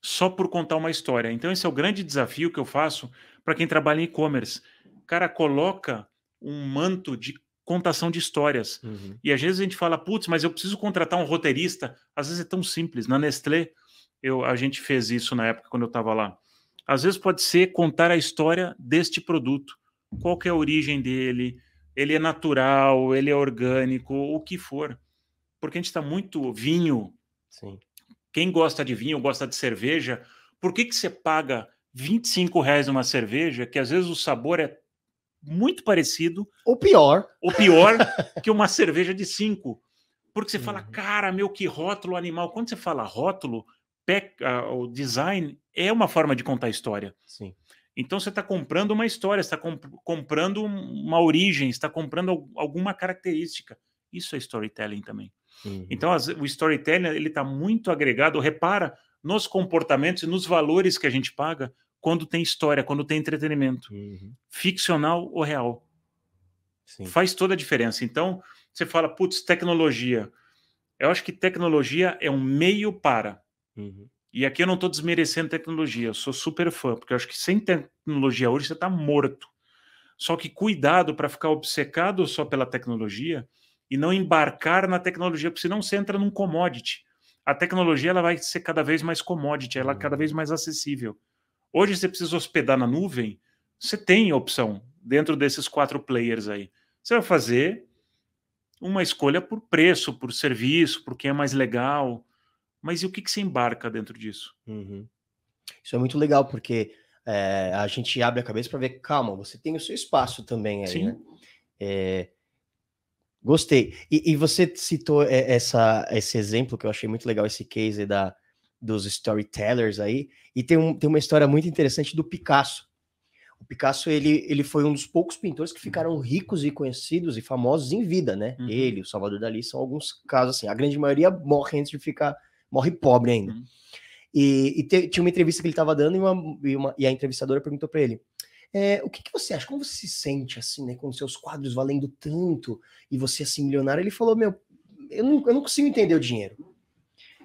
Só por contar uma história. Então, esse é o grande desafio que eu faço para quem trabalha em e-commerce cara coloca um manto de contação de histórias. Uhum. E às vezes a gente fala, putz, mas eu preciso contratar um roteirista. Às vezes é tão simples. Na Nestlé, eu, a gente fez isso na época quando eu estava lá. Às vezes pode ser contar a história deste produto. Qual que é a origem dele? Ele é natural, ele é orgânico, o que for. Porque a gente está muito vinho. Sim. Quem gosta de vinho, gosta de cerveja, por que, que você paga 25 reais numa cerveja que às vezes o sabor é muito parecido. Ou pior. Ou pior que uma cerveja de cinco. Porque você uhum. fala, cara, meu, que rótulo animal. Quando você fala rótulo, uh, o design é uma forma de contar história. Sim. Então você está comprando uma história, está comp comprando uma origem, está comprando alguma característica. Isso é storytelling também. Uhum. Então as, o storytelling ele está muito agregado. Repara nos comportamentos e nos valores que a gente paga quando tem história, quando tem entretenimento, uhum. ficcional ou real. Sim. Faz toda a diferença. Então, você fala, putz, tecnologia. Eu acho que tecnologia é um meio para. Uhum. E aqui eu não estou desmerecendo tecnologia, eu sou super fã, porque eu acho que sem tecnologia hoje você está morto. Só que cuidado para ficar obcecado só pela tecnologia e não embarcar na tecnologia, porque senão você entra num commodity. A tecnologia ela vai ser cada vez mais commodity, ela é cada vez mais acessível. Hoje você precisa hospedar na nuvem, você tem opção dentro desses quatro players aí. Você vai fazer uma escolha por preço, por serviço, por quem é mais legal. Mas e o que, que você embarca dentro disso? Uhum. Isso é muito legal, porque é, a gente abre a cabeça para ver, calma, você tem o seu espaço também aí, Sim. né? É, gostei. E, e, você citou é, essa, esse exemplo que eu achei muito legal, esse case da, dos storytellers aí, e tem, um, tem uma história muito interessante do Picasso. O Picasso, ele, ele foi um dos poucos pintores que ficaram ricos e conhecidos e famosos em vida, né? Uhum. Ele, o Salvador Dali, são alguns casos assim. A grande maioria morre antes de ficar, morre pobre ainda. Uhum. E, e te, tinha uma entrevista que ele estava dando e, uma, e, uma, e, a entrevistadora perguntou para ele, é, o que, que, você acha? Como você se sente assim, né? Com seus quadros valendo tanto e você assim milionário? Ele falou, meu, eu não, eu não consigo entender o dinheiro.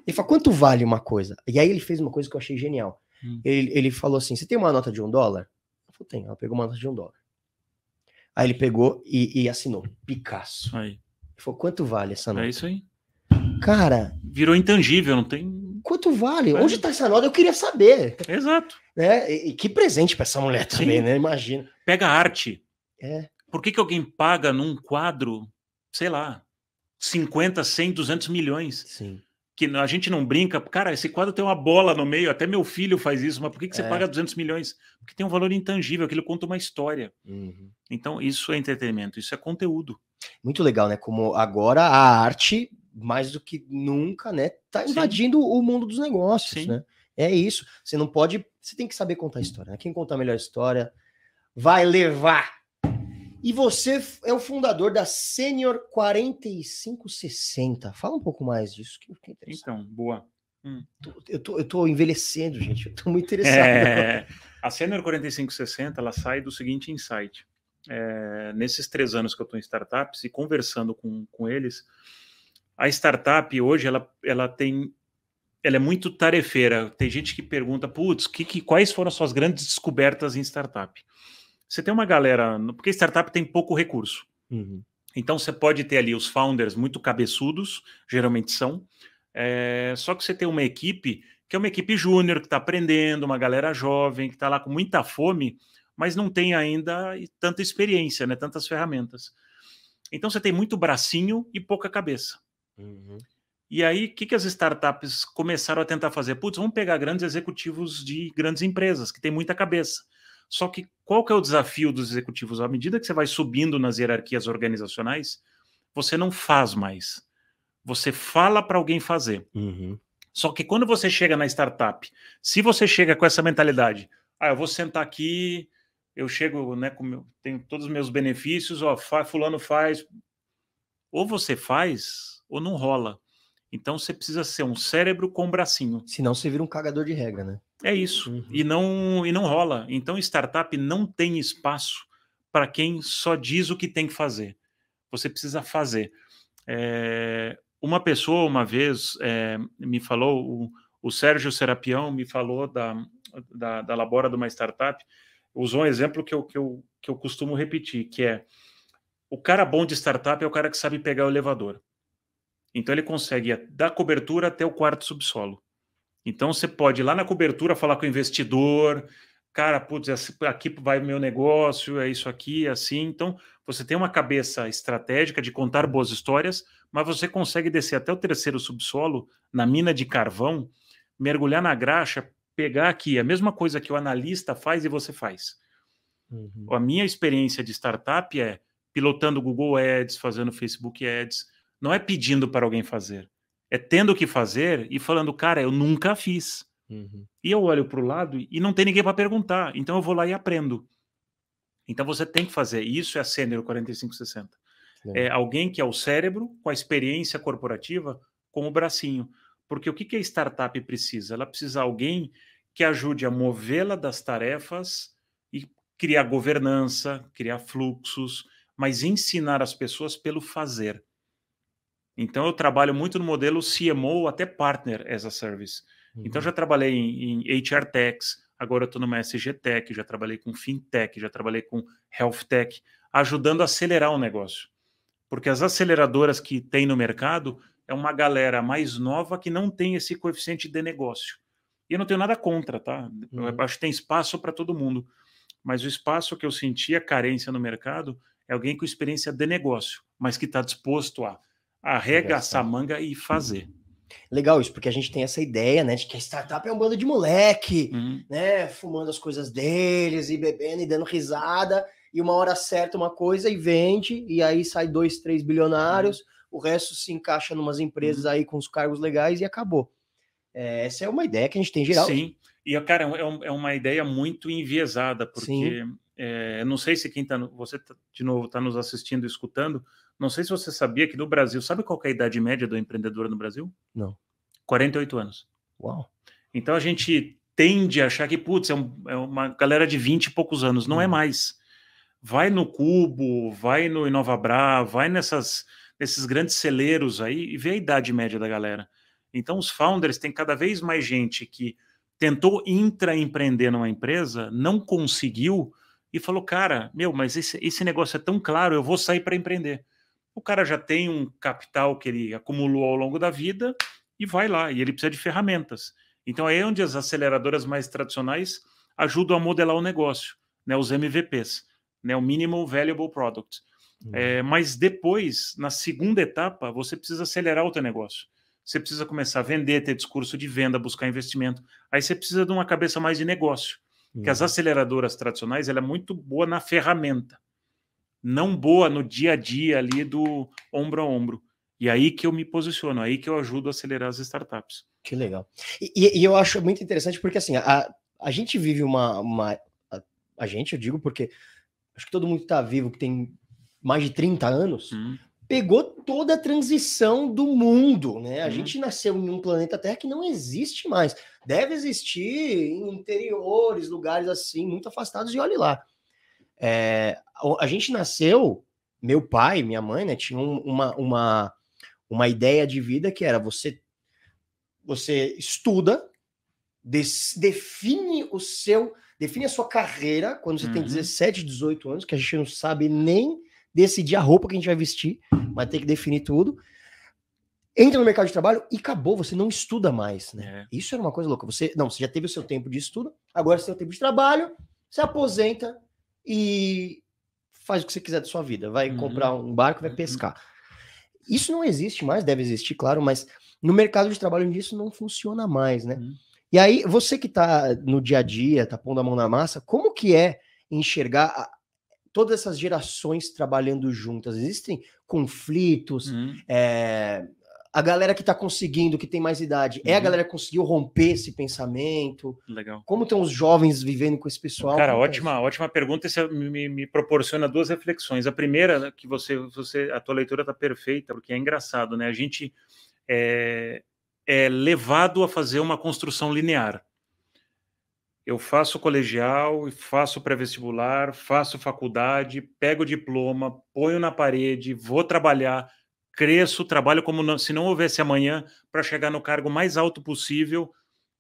Ele falou, quanto vale uma coisa? E aí ele fez uma coisa que eu achei genial. Hum. Ele, ele falou assim: você tem uma nota de um dólar? Eu falei, tem. Ela pegou uma nota de um dólar. Aí ele pegou e, e assinou. Picasso. Aí. Ele falou, quanto vale essa nota? É isso aí. Cara. Virou intangível, não tem. Quanto vale? É. Onde tá essa nota? Eu queria saber. Exato. Né? E, e que presente para essa mulher também, Sim. né? Imagina. Pega arte. É. Por que, que alguém paga num quadro, sei lá, 50, 100, 200 milhões? Sim que a gente não brinca, cara, esse quadro tem uma bola no meio, até meu filho faz isso, mas por que, que você é. paga 200 milhões? Porque tem um valor intangível, aquilo conta uma história. Uhum. Então, isso é entretenimento, isso é conteúdo. Muito legal, né? Como agora a arte, mais do que nunca, né, tá invadindo Sim. o mundo dos negócios, Sim. né? É isso. Você não pode, você tem que saber contar história, né? Quem contar a melhor história vai levar e você é o fundador da Senior 4560. Fala um pouco mais disso. Que, que então, boa. Hum. Eu, tô, eu tô envelhecendo, gente. Eu tô muito interessado. É, a Senior 4560 ela sai do seguinte insight. É, nesses três anos que eu estou em startups e conversando com, com eles, a startup hoje ela, ela tem ela é muito tarefeira. Tem gente que pergunta, putz, que, que, quais foram as suas grandes descobertas em startup? Você tem uma galera, porque startup tem pouco recurso. Uhum. Então você pode ter ali os founders muito cabeçudos, geralmente são. É, só que você tem uma equipe que é uma equipe júnior que está aprendendo, uma galera jovem que está lá com muita fome, mas não tem ainda tanta experiência, né? Tantas ferramentas. Então você tem muito bracinho e pouca cabeça. Uhum. E aí, o que, que as startups começaram a tentar fazer? Putz, vamos pegar grandes executivos de grandes empresas que têm muita cabeça. Só que qual que é o desafio dos executivos? À medida que você vai subindo nas hierarquias organizacionais, você não faz mais. Você fala para alguém fazer. Uhum. Só que quando você chega na startup, se você chega com essa mentalidade, ah, eu vou sentar aqui, eu chego, né, com meu, tenho todos os meus benefícios, ó, fa, fulano faz, ou você faz ou não rola. Então você precisa ser um cérebro com um bracinho. Senão você vira um cagador de regra, né? É isso. Uhum. E não e não rola. Então startup não tem espaço para quem só diz o que tem que fazer. Você precisa fazer. É, uma pessoa uma vez é, me falou, o, o Sérgio Serapião me falou da, da, da Labora de uma startup, usou um exemplo que eu, que, eu, que eu costumo repetir, que é o cara bom de startup é o cara que sabe pegar o elevador. Então ele consegue dar cobertura até o quarto subsolo. Então você pode ir lá na cobertura falar com o investidor, cara, putz, aqui vai o meu negócio, é isso aqui, é assim. Então você tem uma cabeça estratégica de contar boas histórias, mas você consegue descer até o terceiro subsolo, na mina de carvão, mergulhar na graxa, pegar aqui a mesma coisa que o analista faz e você faz. Uhum. A minha experiência de startup é pilotando Google Ads, fazendo Facebook Ads, não é pedindo para alguém fazer, é tendo que fazer e falando, cara, eu nunca fiz. Uhum. E eu olho para o lado e não tem ninguém para perguntar, então eu vou lá e aprendo. Então você tem que fazer. Isso é a Sênior 4560. É. é alguém que é o cérebro com a experiência corporativa com o bracinho. Porque o que, que a startup precisa? Ela precisa de alguém que ajude a movê-la das tarefas e criar governança, criar fluxos, mas ensinar as pessoas pelo fazer. Então eu trabalho muito no modelo CMO até Partner as a Service. Uhum. Então já trabalhei em, em HR Techs, agora estou numa SG Tech, já trabalhei com FinTech, já trabalhei com Health Tech, ajudando a acelerar o negócio. Porque as aceleradoras que tem no mercado é uma galera mais nova que não tem esse coeficiente de negócio. E eu não tenho nada contra, tá? Uhum. Eu acho que tem espaço para todo mundo. Mas o espaço que eu senti a carência no mercado é alguém com experiência de negócio, mas que está disposto a arregaçar a manga e fazer. Legal isso, porque a gente tem essa ideia, né, de que a startup é um bando de moleque, uhum. né, fumando as coisas deles e bebendo e dando risada, e uma hora certa uma coisa e vende, e aí sai dois, três bilionários, uhum. o resto se encaixa numas empresas uhum. aí com os cargos legais e acabou. É, essa é uma ideia que a gente tem geral. Sim, e cara, é, é uma ideia muito enviesada, porque é, não sei se quem tá, você tá, de novo está nos assistindo e escutando, não sei se você sabia que no Brasil, sabe qual é a idade média do empreendedor no Brasil? Não. 48 anos. Uau. Então a gente tende a achar que, putz, é, um, é uma galera de 20 e poucos anos. Não é uhum. mais. Vai no Cubo, vai no Inovabra, vai nessas, nesses grandes celeiros aí e vê a idade média da galera. Então os founders têm cada vez mais gente que tentou intraempreender numa empresa, não conseguiu e falou, cara, meu, mas esse, esse negócio é tão claro, eu vou sair para empreender o cara já tem um capital que ele acumulou ao longo da vida e vai lá, e ele precisa de ferramentas. Então é onde as aceleradoras mais tradicionais ajudam a modelar o negócio, né, os MVPs, né, o Minimal Valuable Product. Uhum. É, mas depois, na segunda etapa, você precisa acelerar o teu negócio. Você precisa começar a vender, ter discurso de venda, buscar investimento. Aí você precisa de uma cabeça mais de negócio. Uhum. Que as aceleradoras tradicionais, ela é muito boa na ferramenta, não boa no dia a dia ali do ombro a ombro. E aí que eu me posiciono, aí que eu ajudo a acelerar as startups. Que legal. E, e eu acho muito interessante porque assim, a, a gente vive uma. uma a, a, gente, eu digo porque acho que todo mundo que está vivo, que tem mais de 30 anos, hum. pegou toda a transição do mundo, né? A hum. gente nasceu em um planeta Terra que não existe mais. Deve existir em interiores, lugares assim, muito afastados, e olhe lá. É, a gente nasceu, meu pai, minha mãe, né, tinham uma, uma, uma ideia de vida que era você você estuda, define o seu, define a sua carreira quando você uhum. tem 17, 18 anos, que a gente não sabe nem decidir a roupa que a gente vai vestir, mas tem que definir tudo. Entra no mercado de trabalho e acabou, você não estuda mais, né? É. Isso era uma coisa louca. Você, não, você já teve o seu tempo de estudo, agora você tem o tempo de trabalho, você aposenta e faz o que você quiser da sua vida. Vai uhum. comprar um barco, vai uhum. pescar. Isso não existe mais, deve existir, claro, mas no mercado de trabalho isso não funciona mais, né? Uhum. E aí, você que está no dia a dia, tá pondo a mão na massa, como que é enxergar todas essas gerações trabalhando juntas? Existem conflitos? Uhum. É, a galera que está conseguindo, que tem mais idade, uhum. é a uhum. galera que conseguiu romper esse pensamento? Legal. Como estão os jovens vivendo com esse pessoal? Cara, é ótima, é ótima pergunta. Isso me, me, proporciona duas reflexões. A primeira, né, que você, você a tua leitura está perfeita, porque é engraçado, né? A gente é, é levado a fazer uma construção linear eu faço colegial, faço pré-vestibular, faço faculdade, pego o diploma, ponho na parede, vou trabalhar, cresço, trabalho como não, se não houvesse amanhã para chegar no cargo mais alto possível,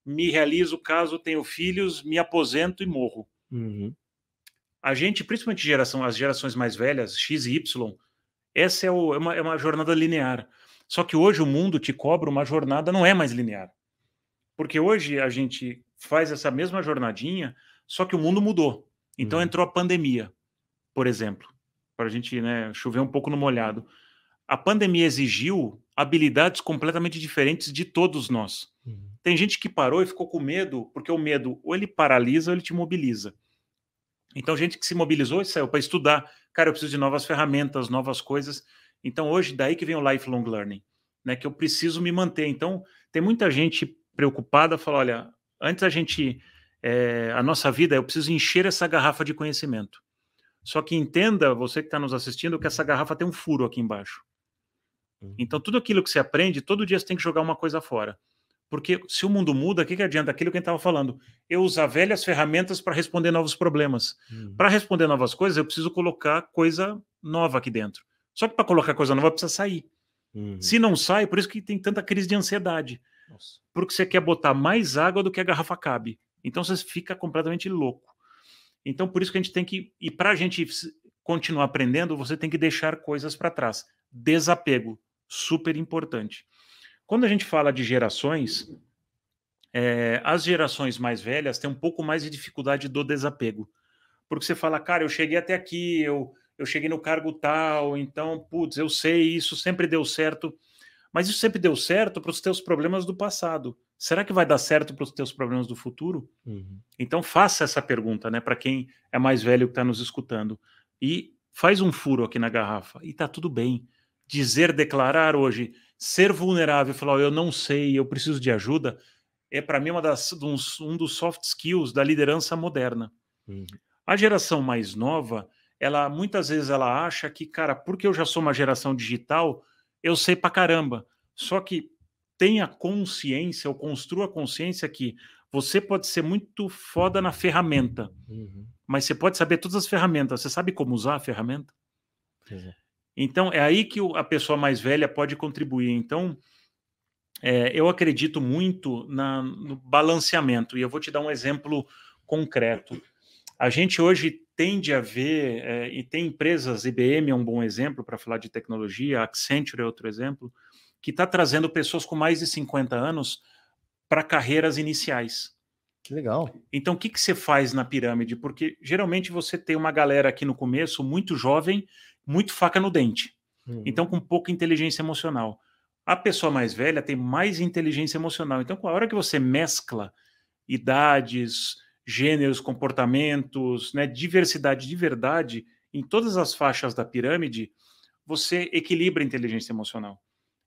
me realizo caso tenho filhos, me aposento e morro. Uhum. A gente, principalmente geração, as gerações mais velhas, X e Y, essa é, o, é, uma, é uma jornada linear. Só que hoje o mundo te cobra uma jornada, não é mais linear. Porque hoje a gente faz essa mesma jornadinha, só que o mundo mudou. Então uhum. entrou a pandemia, por exemplo, para a gente né, chover um pouco no molhado. A pandemia exigiu habilidades completamente diferentes de todos nós. Uhum. Tem gente que parou e ficou com medo, porque o medo ou ele paralisa ou ele te mobiliza. Então, gente que se mobilizou e saiu para estudar. Cara, eu preciso de novas ferramentas, novas coisas. Então, hoje, daí que vem o lifelong learning, né? Que eu preciso me manter. Então, tem muita gente preocupada, fala, olha, Antes a gente, é, a nossa vida, eu preciso encher essa garrafa de conhecimento. Só que entenda, você que está nos assistindo, que essa garrafa tem um furo aqui embaixo. Uhum. Então, tudo aquilo que você aprende, todo dia você tem que jogar uma coisa fora. Porque se o mundo muda, o que, que adianta? Aquilo que a gente estava falando. Eu usar velhas ferramentas para responder novos problemas. Uhum. Para responder novas coisas, eu preciso colocar coisa nova aqui dentro. Só que para colocar coisa nova, precisa sair. Uhum. Se não sai, por isso que tem tanta crise de ansiedade. Nossa. Porque você quer botar mais água do que a garrafa cabe. Então você fica completamente louco. Então por isso que a gente tem que. E para a gente continuar aprendendo, você tem que deixar coisas para trás. Desapego, super importante. Quando a gente fala de gerações, é, as gerações mais velhas têm um pouco mais de dificuldade do desapego. Porque você fala, cara, eu cheguei até aqui, eu, eu cheguei no cargo tal, então, putz, eu sei, isso sempre deu certo. Mas isso sempre deu certo para os teus problemas do passado. Será que vai dar certo para os teus problemas do futuro? Uhum. Então faça essa pergunta, né, para quem é mais velho que está nos escutando e faz um furo aqui na garrafa e tá tudo bem. Dizer, declarar hoje, ser vulnerável, falar oh, eu não sei, eu preciso de ajuda, é para mim uma das, um, dos soft skills da liderança moderna. Uhum. A geração mais nova, ela muitas vezes ela acha que, cara, porque eu já sou uma geração digital, eu sei pra caramba. Só que tenha consciência, ou construa a consciência que você pode ser muito foda na ferramenta, uhum. mas você pode saber todas as ferramentas. Você sabe como usar a ferramenta? Uhum. Então, é aí que a pessoa mais velha pode contribuir. Então, é, eu acredito muito na, no balanceamento, e eu vou te dar um exemplo concreto. A gente hoje tende a ver, é, e tem empresas, IBM é um bom exemplo para falar de tecnologia, Accenture é outro exemplo, que está trazendo pessoas com mais de 50 anos para carreiras iniciais. Que legal. Então, o que, que você faz na pirâmide? Porque geralmente você tem uma galera aqui no começo muito jovem, muito faca no dente. Uhum. Então, com pouca inteligência emocional. A pessoa mais velha tem mais inteligência emocional. Então, com a hora que você mescla idades, gêneros, comportamentos, né, diversidade de verdade em todas as faixas da pirâmide, você equilibra a inteligência emocional.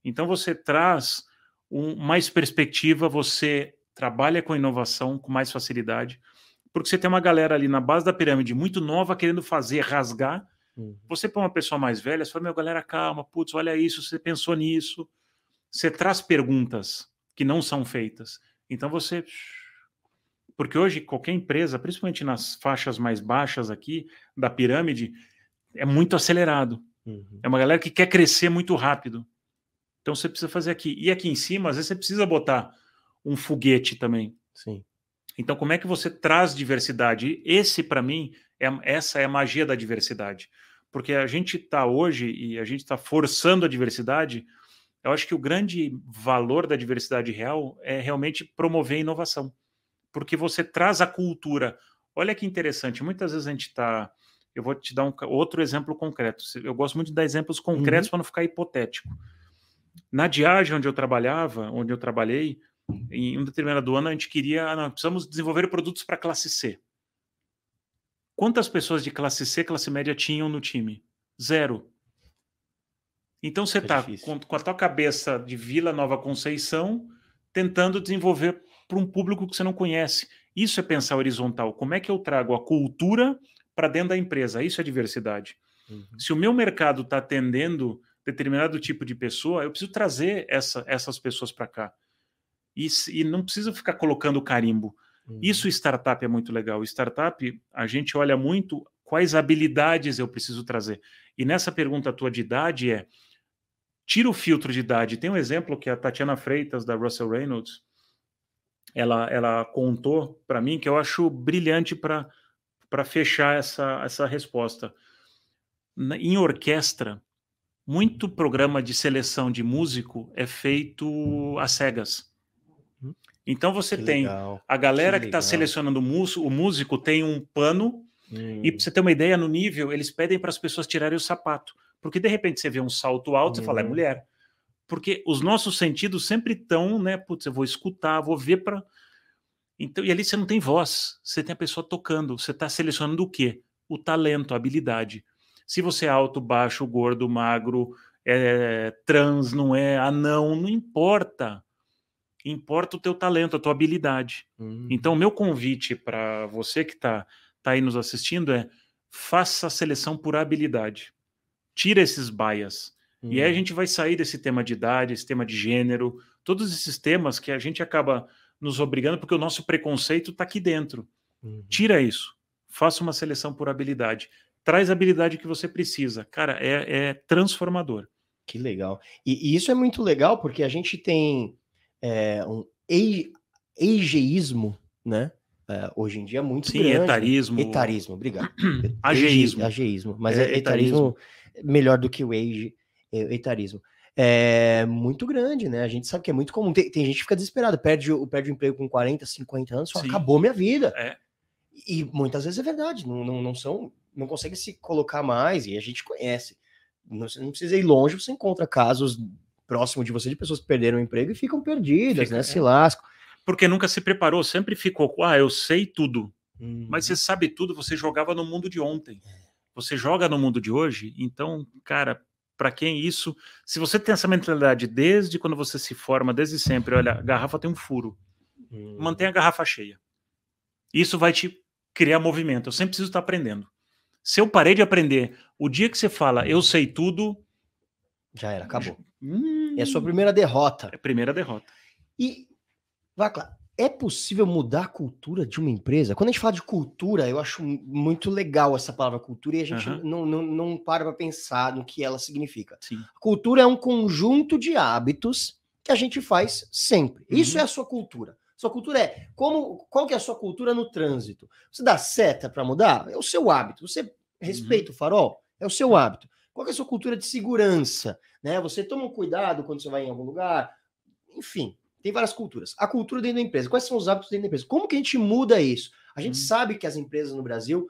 Então, você traz um, mais perspectiva, você trabalha com inovação com mais facilidade, porque você tem uma galera ali na base da pirâmide muito nova querendo fazer, rasgar. Uhum. Você põe uma pessoa mais velha, você fala, meu, galera, calma, putz, olha isso, você pensou nisso. Você traz perguntas que não são feitas. Então você. Porque hoje qualquer empresa, principalmente nas faixas mais baixas aqui da pirâmide, é muito acelerado. Uhum. É uma galera que quer crescer muito rápido. Então você precisa fazer aqui. E aqui em cima, às vezes você precisa botar um foguete também. Sim. Então, como é que você traz diversidade? Esse, para mim, é, essa é a magia da diversidade. Porque a gente está hoje e a gente está forçando a diversidade. Eu acho que o grande valor da diversidade real é realmente promover a inovação. Porque você traz a cultura. Olha que interessante, muitas vezes a gente está. Eu vou te dar um outro exemplo concreto. Eu gosto muito de dar exemplos concretos uhum. para não ficar hipotético. Na Diage, onde eu trabalhava, onde eu trabalhei, em um determinado ano a gente queria, ah, não, precisamos desenvolver produtos para classe C. Quantas pessoas de classe C, classe média tinham no time? Zero. Então você está é com, com, a tua cabeça de Vila Nova Conceição tentando desenvolver para um público que você não conhece. Isso é pensar horizontal. Como é que eu trago a cultura para dentro da empresa? Isso é diversidade. Uhum. Se o meu mercado está atendendo determinado tipo de pessoa, eu preciso trazer essa, essas pessoas para cá e, e não precisa ficar colocando carimbo. Uhum. Isso startup é muito legal. Startup, a gente olha muito quais habilidades eu preciso trazer. E nessa pergunta tua de idade é tira o filtro de idade. Tem um exemplo que a Tatiana Freitas da Russell Reynolds ela, ela contou para mim que eu acho brilhante para para fechar essa, essa resposta. Em orquestra, muito programa de seleção de músico é feito às cegas. Então você que tem legal. a galera que está selecionando o músico, o músico tem um pano, hum. e para você ter uma ideia, no nível, eles pedem para as pessoas tirarem o sapato. Porque de repente você vê um salto alto hum. e fala, é uhum. mulher. Porque os nossos sentidos sempre estão, né? Putz, eu vou escutar, vou ver para. Então, e ali você não tem voz, você tem a pessoa tocando, você está selecionando o quê? O talento, a habilidade. Se você é alto, baixo, gordo, magro, é trans, não é anão, não importa importa o teu talento, a tua habilidade. Uhum. Então, o meu convite para você que está tá aí nos assistindo é faça a seleção por habilidade. Tira esses bias. Uhum. E aí a uhum. gente vai sair desse tema de idade, esse tema de gênero, todos esses temas que a gente acaba nos obrigando porque o nosso preconceito está aqui dentro. Uhum. Tira isso. Faça uma seleção por habilidade. Traz a habilidade que você precisa. Cara, é, é transformador. Que legal. E, e, isso é muito legal porque a gente tem é, um egeísmo, né? É, hoje em dia é muito Sim, grande. etarismo. Etarismo, obrigado. ageísmo. Ageísmo, mas é, é etarismo, melhor do que o age, é, etarismo. É muito grande, né? A gente sabe que é muito comum. Tem, tem gente que fica desesperada, perde, perde o emprego com 40, 50 anos, acabou minha vida. É. E muitas vezes é verdade, não, não, não são, não consegue se colocar mais, e a gente conhece. Não, não precisa ir longe, você encontra casos próximo de você de pessoas que perderam o emprego e ficam perdidas, Fica, né? É. Se lascam. Porque nunca se preparou, sempre ficou, ah, eu sei tudo. Hum. Mas você sabe tudo, você jogava no mundo de ontem. Você joga no mundo de hoje, então, cara, para quem isso, se você tem essa mentalidade desde quando você se forma, desde sempre, olha, a garrafa tem um furo. Hum. Mantenha a garrafa cheia. Isso vai te criar movimento. Eu sempre preciso estar aprendendo. Se eu parei de aprender, o dia que você fala, eu sei tudo, já era, acabou. Hum, é a sua primeira derrota. É a primeira derrota. E, Vacla, é possível mudar a cultura de uma empresa? Quando a gente fala de cultura, eu acho muito legal essa palavra cultura e a gente uhum. não, não, não para para pensar no que ela significa. Sim. Cultura é um conjunto de hábitos que a gente faz sempre. Uhum. Isso é a sua cultura. Sua cultura é como qual que é a sua cultura no trânsito? Você dá seta para mudar? É o seu hábito. Você respeita uhum. o farol? É o seu hábito. Qual é a sua cultura de segurança? Né? Você toma um cuidado quando você vai em algum lugar? Enfim, tem várias culturas. A cultura dentro da empresa. Quais são os hábitos dentro da empresa? Como que a gente muda isso? A gente hum. sabe que as empresas no Brasil,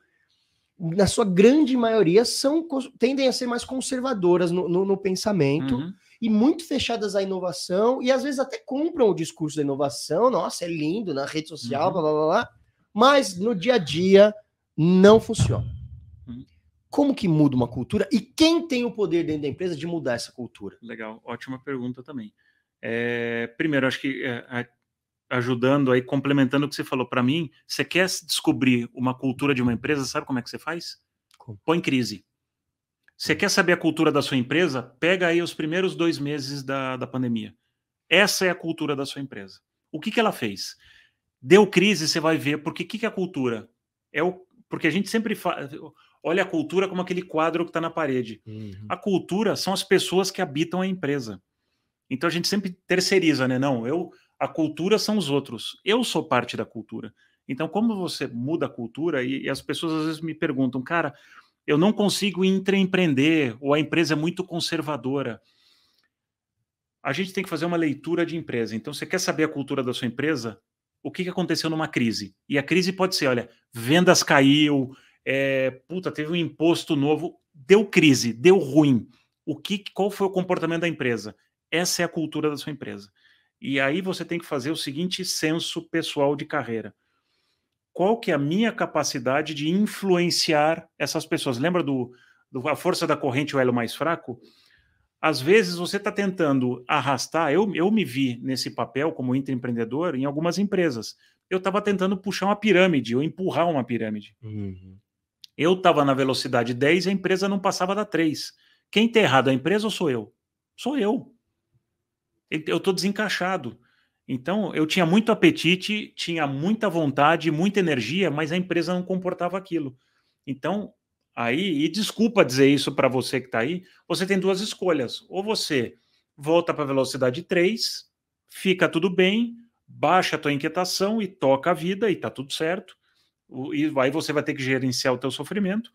na sua grande maioria, são tendem a ser mais conservadoras no, no, no pensamento uhum. e muito fechadas à inovação, e às vezes até compram o discurso da inovação. Nossa, é lindo na rede social, uhum. blá blá blá. Mas no dia a dia não funciona. Como que muda uma cultura e quem tem o poder dentro da empresa de mudar essa cultura? Legal, ótima pergunta também. É, primeiro, acho que é, ajudando aí, complementando o que você falou para mim, você quer descobrir uma cultura de uma empresa, sabe como é que você faz? Põe crise. Você quer saber a cultura da sua empresa? Pega aí os primeiros dois meses da, da pandemia. Essa é a cultura da sua empresa. O que, que ela fez? Deu crise, você vai ver, porque o que, que é a cultura? É o, porque a gente sempre fala, olha a cultura como aquele quadro que está na parede. Uhum. A cultura são as pessoas que habitam a empresa. Então a gente sempre terceiriza, né? Não, eu a cultura são os outros. Eu sou parte da cultura. Então, como você muda a cultura e, e as pessoas às vezes me perguntam, cara, eu não consigo empreender ou a empresa é muito conservadora. A gente tem que fazer uma leitura de empresa. Então, você quer saber a cultura da sua empresa? O que, que aconteceu numa crise? E a crise pode ser, olha, vendas caiu, é, puta, teve um imposto novo, deu crise, deu ruim. O que, qual foi o comportamento da empresa? Essa é a cultura da sua empresa. E aí você tem que fazer o seguinte censo pessoal de carreira. Qual que é a minha capacidade de influenciar essas pessoas? Lembra do, do a força da corrente, o elo mais fraco? Às vezes você está tentando arrastar. Eu, eu me vi nesse papel como intraempreendedor em algumas empresas. Eu estava tentando puxar uma pirâmide, ou empurrar uma pirâmide. Uhum. Eu estava na velocidade 10 e a empresa não passava da 3. Quem está errado, a empresa ou sou eu? Sou eu eu estou desencaixado. Então, eu tinha muito apetite, tinha muita vontade, muita energia, mas a empresa não comportava aquilo. Então, aí, e desculpa dizer isso para você que está aí, você tem duas escolhas. Ou você volta para a velocidade 3, fica tudo bem, baixa a tua inquietação e toca a vida e está tudo certo. E aí você vai ter que gerenciar o teu sofrimento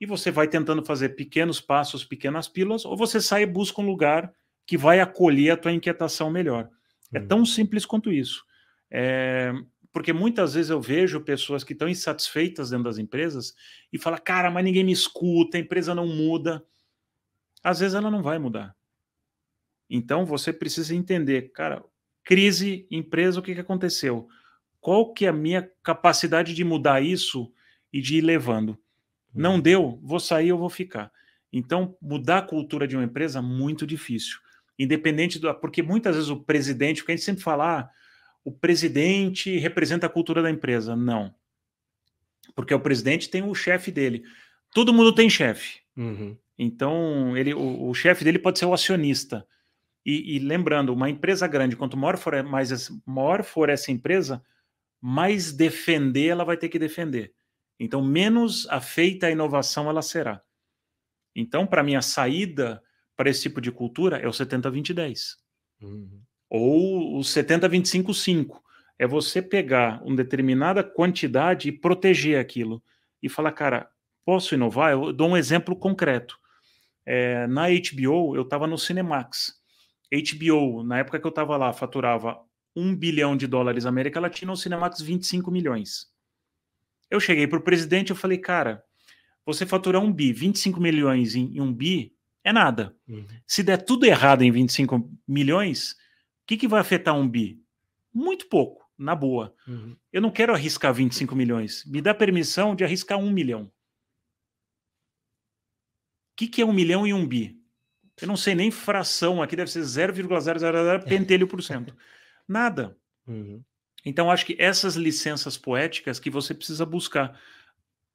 e você vai tentando fazer pequenos passos, pequenas pílulas, ou você sai e busca um lugar que vai acolher a tua inquietação melhor. É hum. tão simples quanto isso. É, porque muitas vezes eu vejo pessoas que estão insatisfeitas dentro das empresas e fala, cara, mas ninguém me escuta, a empresa não muda. Às vezes ela não vai mudar. Então você precisa entender, cara, crise, empresa, o que, que aconteceu? Qual que é a minha capacidade de mudar isso e de ir levando? Não hum. deu, vou sair, eu vou ficar. Então, mudar a cultura de uma empresa é muito difícil independente do. Porque muitas vezes o presidente, porque a gente sempre fala, ah, o presidente representa a cultura da empresa. Não. Porque o presidente tem o chefe dele. Todo mundo tem chefe. Uhum. Então, ele, o, o chefe dele pode ser o acionista. E, e, lembrando, uma empresa grande, quanto maior for, mais, maior for essa empresa, mais defender ela vai ter que defender. Então, menos afeita a inovação ela será. Então, para mim, a saída para esse tipo de cultura é o 70-20-10. Uhum. Ou o 70-25-5. É você pegar uma determinada quantidade e proteger aquilo. E falar, cara, posso inovar? Eu dou um exemplo concreto. É, na HBO, eu estava no Cinemax. HBO, na época que eu estava lá, faturava 1 bilhão de dólares América Latina, o Cinemax 25 milhões. Eu cheguei para o presidente e falei, cara, você faturar um bi, 25 milhões em, em um bi, é nada. Uhum. Se der tudo errado em 25 milhões, o que, que vai afetar um bi? Muito pouco, na boa. Uhum. Eu não quero arriscar 25 milhões. Me dá permissão de arriscar um milhão. O que, que é um milhão e um bi? Eu não sei nem fração, aqui deve ser 0,000 pentelho por cento. Nada. Uhum. Então, acho que essas licenças poéticas que você precisa buscar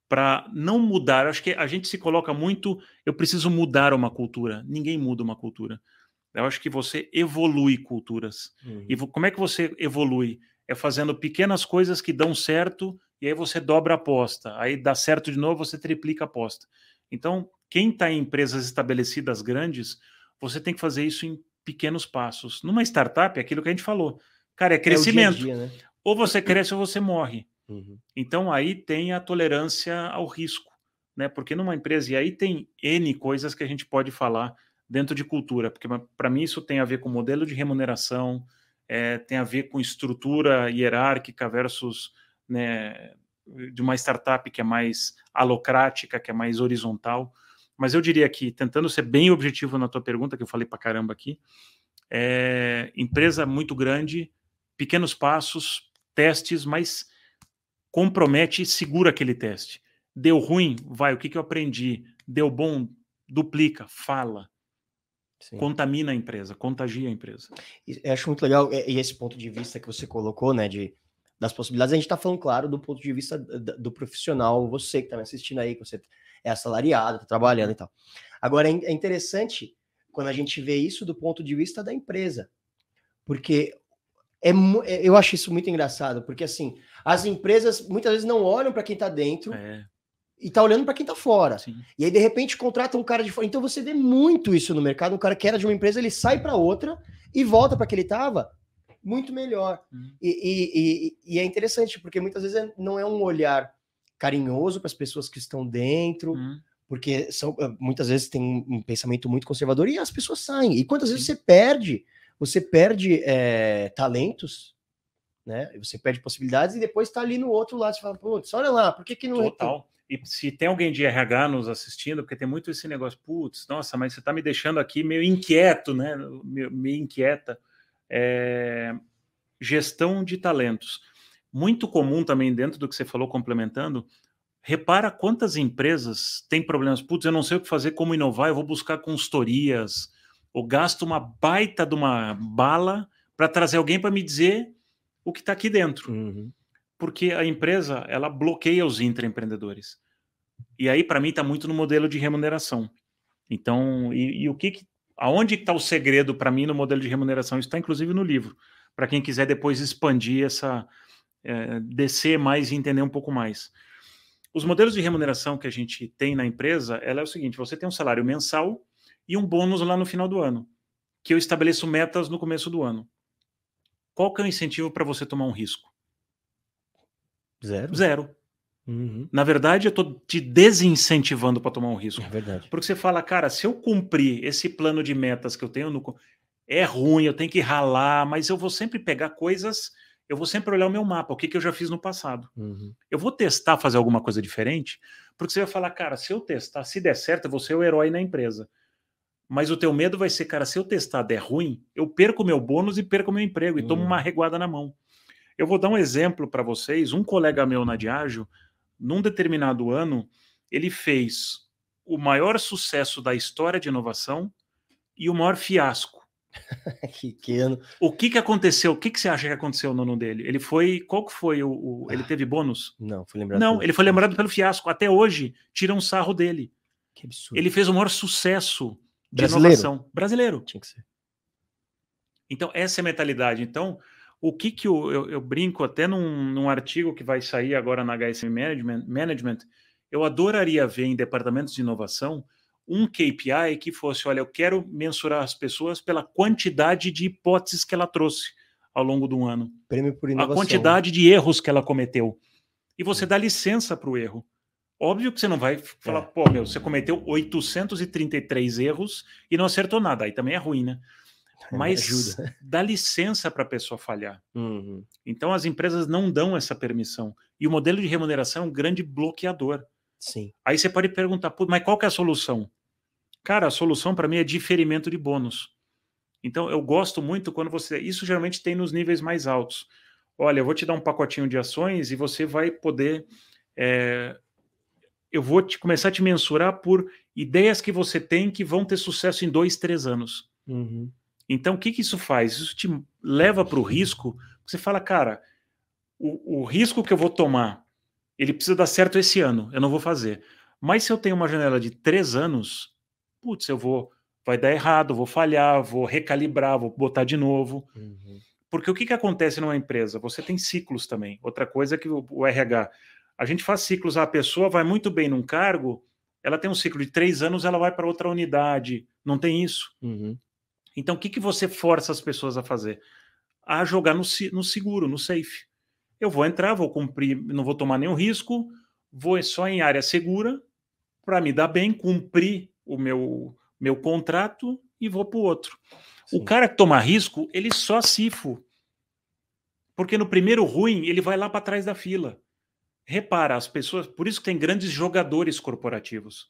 para não mudar. Acho que a gente se coloca muito, eu preciso mudar uma cultura. Ninguém muda uma cultura. Eu acho que você evolui culturas. Uhum. E como é que você evolui? É fazendo pequenas coisas que dão certo e aí você dobra a aposta. Aí dá certo de novo, você triplica a aposta. Então, quem está em empresas estabelecidas grandes, você tem que fazer isso em pequenos passos. Numa startup, é aquilo que a gente falou. Cara, é crescimento. É dia -dia, né? Ou você cresce ou você morre. Uhum. Então aí tem a tolerância ao risco, né? Porque numa empresa, e aí tem N coisas que a gente pode falar dentro de cultura, porque para mim isso tem a ver com modelo de remuneração, é, tem a ver com estrutura hierárquica versus né, de uma startup que é mais alocrática, que é mais horizontal. Mas eu diria que, tentando ser bem objetivo na tua pergunta, que eu falei para caramba aqui, é, empresa muito grande, pequenos passos, testes, mas compromete e segura aquele teste. Deu ruim, vai, o que, que eu aprendi? Deu bom, duplica, fala. Sim. Contamina a empresa, contagia a empresa. Eu acho muito legal e esse ponto de vista que você colocou, né, de, das possibilidades. A gente está falando, claro, do ponto de vista do, do profissional, você que está me assistindo aí, que você é assalariado, está trabalhando e tal. Agora, é, é interessante quando a gente vê isso do ponto de vista da empresa, porque é, é eu acho isso muito engraçado, porque assim, as empresas muitas vezes não olham para quem está dentro. É e tá olhando para quem tá fora. Sim. E aí, de repente, contrata um cara de fora. Então você vê muito isso no mercado. Um cara que era de uma empresa, ele sai para outra e volta para que ele tava muito melhor. Uhum. E, e, e, e, é interessante, porque muitas vezes é, não é um olhar carinhoso para as pessoas que estão dentro, uhum. porque são, ah, muitas vezes tem um pensamento muito conservador e as pessoas saem. E quantas Sim. vezes você perde, você perde é, talentos, né? Você perde possibilidades e depois está ali no outro lado. Você fala, putz, olha lá, por que, que não. Total. E se tem alguém de RH nos assistindo, porque tem muito esse negócio, putz, nossa, mas você está me deixando aqui meio inquieto, né? Me, me inquieta. É... Gestão de talentos. Muito comum também dentro do que você falou, complementando, repara quantas empresas têm problemas. Putz, eu não sei o que fazer, como inovar, eu vou buscar consultorias, ou gasto uma baita de uma bala para trazer alguém para me dizer o que está aqui dentro. Uhum porque a empresa ela bloqueia os intraempreendedores. E aí, para mim, está muito no modelo de remuneração. Então, e, e o que, que aonde está o segredo para mim no modelo de remuneração? Isso está inclusive no livro, para quem quiser depois expandir essa, é, descer mais e entender um pouco mais. Os modelos de remuneração que a gente tem na empresa, ela é o seguinte: você tem um salário mensal e um bônus lá no final do ano, que eu estabeleço metas no começo do ano. Qual que é o incentivo para você tomar um risco? Zero. Zero. Uhum. Na verdade, eu estou te desincentivando para tomar um risco. É verdade. Porque você fala, cara, se eu cumprir esse plano de metas que eu tenho no. É ruim, eu tenho que ralar, mas eu vou sempre pegar coisas. Eu vou sempre olhar o meu mapa, o que, que eu já fiz no passado. Uhum. Eu vou testar fazer alguma coisa diferente, porque você vai falar, cara, se eu testar, se der certo, eu vou ser o herói na empresa. Mas o teu medo vai ser, cara, se eu testar der ruim, eu perco meu bônus e perco o meu emprego e tomo uhum. uma reguada na mão. Eu vou dar um exemplo para vocês. Um colega meu na Diageo, num determinado ano, ele fez o maior sucesso da história de inovação e o maior fiasco. que, que ano. O que, que aconteceu? O que, que você acha que aconteceu no ano dele? Ele foi. Qual que foi o. o ele ah, teve bônus? Não, foi lembrado. Não, ele foi lembrado pelo fiasco. Até hoje, tiram um sarro dele. Que absurdo. Ele fez o maior sucesso de Brasileiro. inovação. Brasileiro. Tinha que ser. Então, essa é a mentalidade. Então, o que que eu, eu, eu brinco até num, num, artigo que vai sair agora na HSM Management, Management, eu adoraria ver em departamentos de inovação um KPI que fosse, olha, eu quero mensurar as pessoas pela quantidade de hipóteses que ela trouxe ao longo do ano. Prêmio por inovação. A quantidade de erros que ela cometeu. E você dá licença para o erro. Óbvio que você não vai falar, é. pô, meu, você cometeu 833 erros e não acertou nada. Aí também é ruim, né? mas dá licença para a pessoa falhar. Uhum. Então as empresas não dão essa permissão. E o modelo de remuneração é um grande bloqueador. Sim. Aí você pode perguntar, mas qual que é a solução? Cara, a solução para mim é diferimento de bônus. Então eu gosto muito quando você. Isso geralmente tem nos níveis mais altos. Olha, eu vou te dar um pacotinho de ações e você vai poder. É... eu vou te, começar a te mensurar por ideias que você tem que vão ter sucesso em dois, três anos. Uhum. Então, o que, que isso faz? Isso te leva para o risco. Você fala, cara, o, o risco que eu vou tomar, ele precisa dar certo esse ano, eu não vou fazer. Mas se eu tenho uma janela de três anos, putz, eu vou, vai dar errado, vou falhar, vou recalibrar, vou botar de novo. Uhum. Porque o que, que acontece numa empresa? Você tem ciclos também. Outra coisa é que o, o RH, a gente faz ciclos, a pessoa vai muito bem num cargo, ela tem um ciclo de três anos, ela vai para outra unidade. Não tem isso. Uhum. Então, o que, que você força as pessoas a fazer? A jogar no, no seguro, no safe. Eu vou entrar, vou cumprir, não vou tomar nenhum risco, vou só em área segura para me dar bem, cumprir o meu, meu contrato e vou para o outro. Sim. O cara que toma risco, ele só cifo. Porque no primeiro ruim, ele vai lá para trás da fila. Repara, as pessoas. Por isso que tem grandes jogadores corporativos.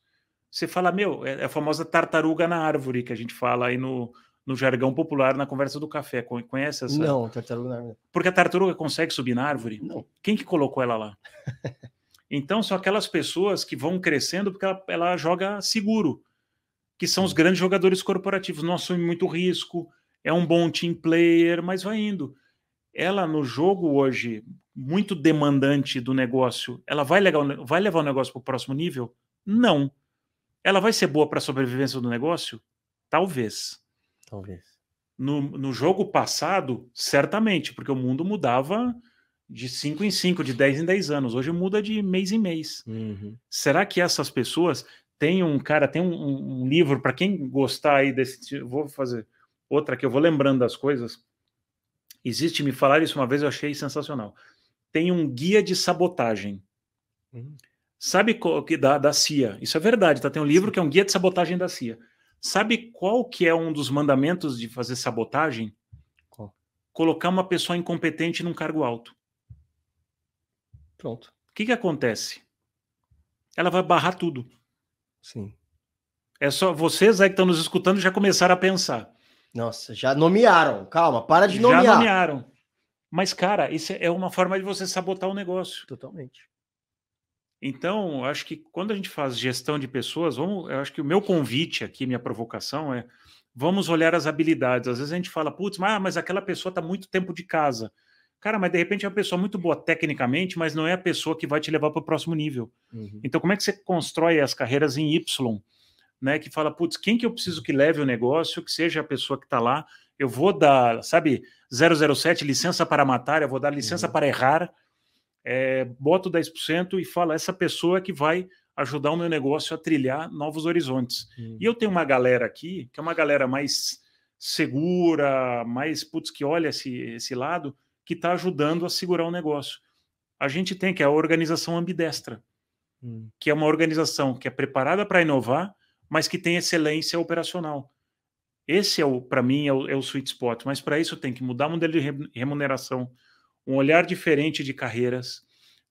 Você fala, meu, é, é a famosa tartaruga na árvore que a gente fala aí no, no jargão popular na conversa do café. Conhece essa? Não, tartaruga na árvore. Porque a tartaruga consegue subir na árvore? Não. Quem que colocou ela lá? então são aquelas pessoas que vão crescendo porque ela, ela joga seguro, que são os grandes jogadores corporativos. Não assume muito risco, é um bom team player, mas vai indo. Ela no jogo hoje, muito demandante do negócio, ela vai, levar, vai levar o negócio para o próximo nível? Não. Ela vai ser boa para a sobrevivência do negócio? Talvez. Talvez. No, no jogo passado, certamente, porque o mundo mudava de 5 em 5, de 10 em 10 anos. Hoje muda de mês em mês. Uhum. Será que essas pessoas têm um cara, tem um, um livro para quem gostar aí desse, vou fazer outra que eu vou lembrando das coisas. Existe, me falar isso uma vez, eu achei sensacional. Tem um guia de sabotagem. Uhum. Sabe qual que da, da CIA? Isso é verdade, tá? Tem um livro que é um guia de sabotagem da CIA. Sabe qual que é um dos mandamentos de fazer sabotagem? Qual? Colocar uma pessoa incompetente num cargo alto. Pronto. O que, que acontece? Ela vai barrar tudo. Sim. É só vocês aí que estão nos escutando já começaram a pensar. Nossa, já nomearam. Calma, para de nomear. Já nomearam. Mas, cara, isso é uma forma de você sabotar o negócio. Totalmente. Então, acho que quando a gente faz gestão de pessoas, vamos, eu acho que o meu convite aqui, minha provocação é vamos olhar as habilidades. Às vezes a gente fala, putz, mas, ah, mas aquela pessoa está muito tempo de casa. Cara, mas de repente é uma pessoa muito boa tecnicamente, mas não é a pessoa que vai te levar para o próximo nível. Uhum. Então, como é que você constrói as carreiras em Y? Né, que fala, putz, quem que eu preciso que leve o negócio, que seja a pessoa que está lá, eu vou dar, sabe, 007, licença para matar, eu vou dar licença uhum. para errar, é, boto 10% e falo, essa pessoa que vai ajudar o meu negócio a trilhar novos horizontes. Uhum. E eu tenho uma galera aqui, que é uma galera mais segura, mais, putz, que olha esse, esse lado, que está ajudando a segurar o negócio. A gente tem que é a organização ambidestra, uhum. que é uma organização que é preparada para inovar, mas que tem excelência operacional. Esse é o, para mim, é o, é o sweet spot. Mas para isso tem que mudar o modelo de remuneração, um olhar diferente de carreiras,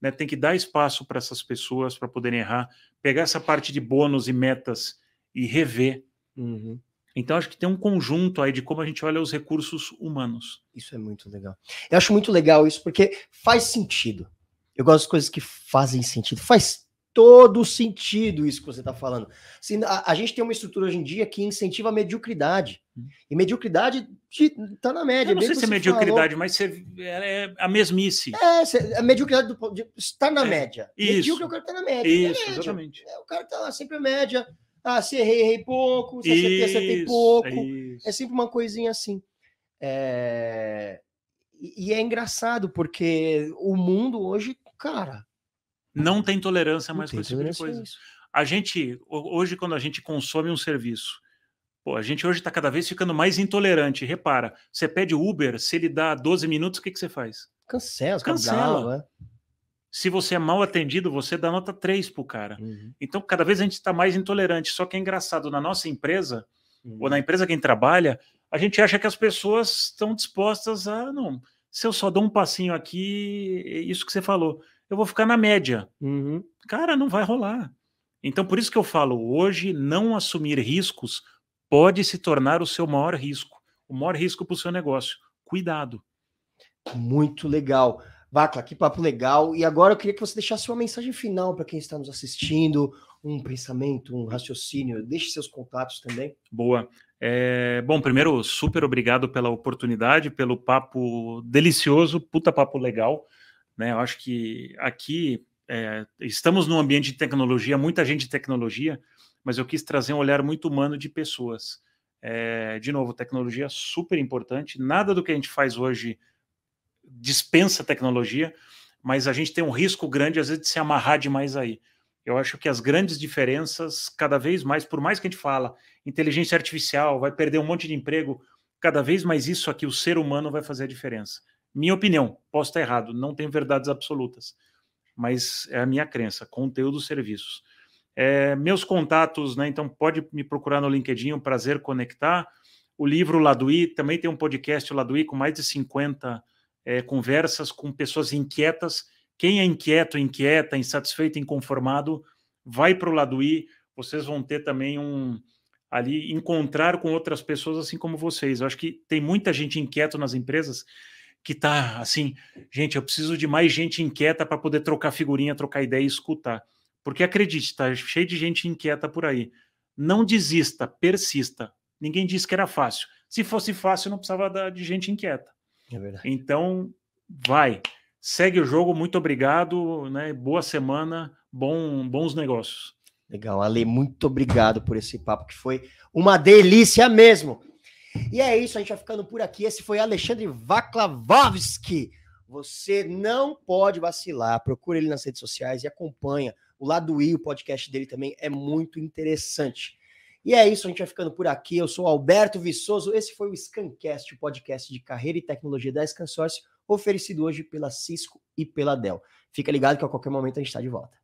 né? tem que dar espaço para essas pessoas para poderem errar, pegar essa parte de bônus e metas e rever. Uhum. Então, acho que tem um conjunto aí de como a gente olha os recursos humanos. Isso é muito legal. Eu acho muito legal isso, porque faz sentido. Eu gosto das coisas que fazem sentido. Faz todo sentido isso que você está falando. Assim, a, a, gente tem uma estrutura hoje em dia que incentiva a mediocridade. Hum. E mediocridade está na média. Eu não sei se é mediocridade, falou. mas você, é a mesmice. É, a mediocridade do, de, está na é, média. Isso. Medíocre é o cara está na média. Isso, média. exatamente. É, o cara está lá sempre a média. Ah, se errei, errei pouco. Se acertei, acertei pouco. É, é sempre uma coisinha assim. É... E é engraçado, porque o mundo hoje, cara, não tem tolerância mais com esse tipo de coisa. A gente, hoje, quando a gente consome um serviço, pô, a gente hoje está cada vez ficando mais intolerante. Repara, você pede Uber, se ele dá 12 minutos, o que, que você faz? Cancela, cancela. É. Se você é mal atendido, você dá nota 3 pro cara. Uhum. Então, cada vez a gente está mais intolerante. Só que é engraçado, na nossa empresa, uhum. ou na empresa quem trabalha, a gente acha que as pessoas estão dispostas a. Não, se eu só dou um passinho aqui, é isso que você falou eu vou ficar na média. Uhum. Cara, não vai rolar. Então, por isso que eu falo, hoje, não assumir riscos pode se tornar o seu maior risco, o maior risco para o seu negócio. Cuidado. Muito legal. Vacla, que papo legal. E agora eu queria que você deixasse uma mensagem final para quem está nos assistindo, um pensamento, um raciocínio. Deixe seus contatos também. Boa. É, bom, primeiro, super obrigado pela oportunidade, pelo papo delicioso, puta papo legal. Né? Eu acho que aqui é, estamos num ambiente de tecnologia, muita gente de tecnologia, mas eu quis trazer um olhar muito humano de pessoas. É, de novo, tecnologia super importante. Nada do que a gente faz hoje dispensa tecnologia, mas a gente tem um risco grande, às vezes, de se amarrar demais aí. Eu acho que as grandes diferenças, cada vez mais, por mais que a gente fala, inteligência artificial vai perder um monte de emprego, cada vez mais isso aqui, o ser humano vai fazer a diferença. Minha opinião, posso estar errado, não tenho verdades absolutas, mas é a minha crença, conteúdo, serviços. É, meus contatos, né? Então pode me procurar no LinkedIn, um prazer conectar. O livro Laduí, também tem um podcast Laduí com mais de 50 é, conversas com pessoas inquietas. Quem é inquieto, inquieta, insatisfeito, inconformado, vai para o lado I. Vocês vão ter também um ali encontrar com outras pessoas assim como vocês. Eu acho que tem muita gente inquieta nas empresas que tá assim, gente, eu preciso de mais gente inquieta para poder trocar figurinha, trocar ideia e escutar. Porque acredite, tá cheio de gente inquieta por aí. Não desista, persista. Ninguém disse que era fácil. Se fosse fácil, não precisava de gente inquieta. É verdade. Então, vai. Segue o jogo, muito obrigado, né? Boa semana, bom, bons negócios. Legal, Ale, muito obrigado por esse papo que foi uma delícia mesmo. E é isso, a gente vai ficando por aqui. Esse foi Alexandre Vaklavovski. Você não pode vacilar. Procure ele nas redes sociais e acompanha. O lado I, o podcast dele também é muito interessante. E é isso, a gente vai ficando por aqui. Eu sou Alberto Viçoso. Esse foi o Scancast, o podcast de carreira e tecnologia da Scansource, oferecido hoje pela Cisco e pela Dell. Fica ligado que a qualquer momento a gente está de volta.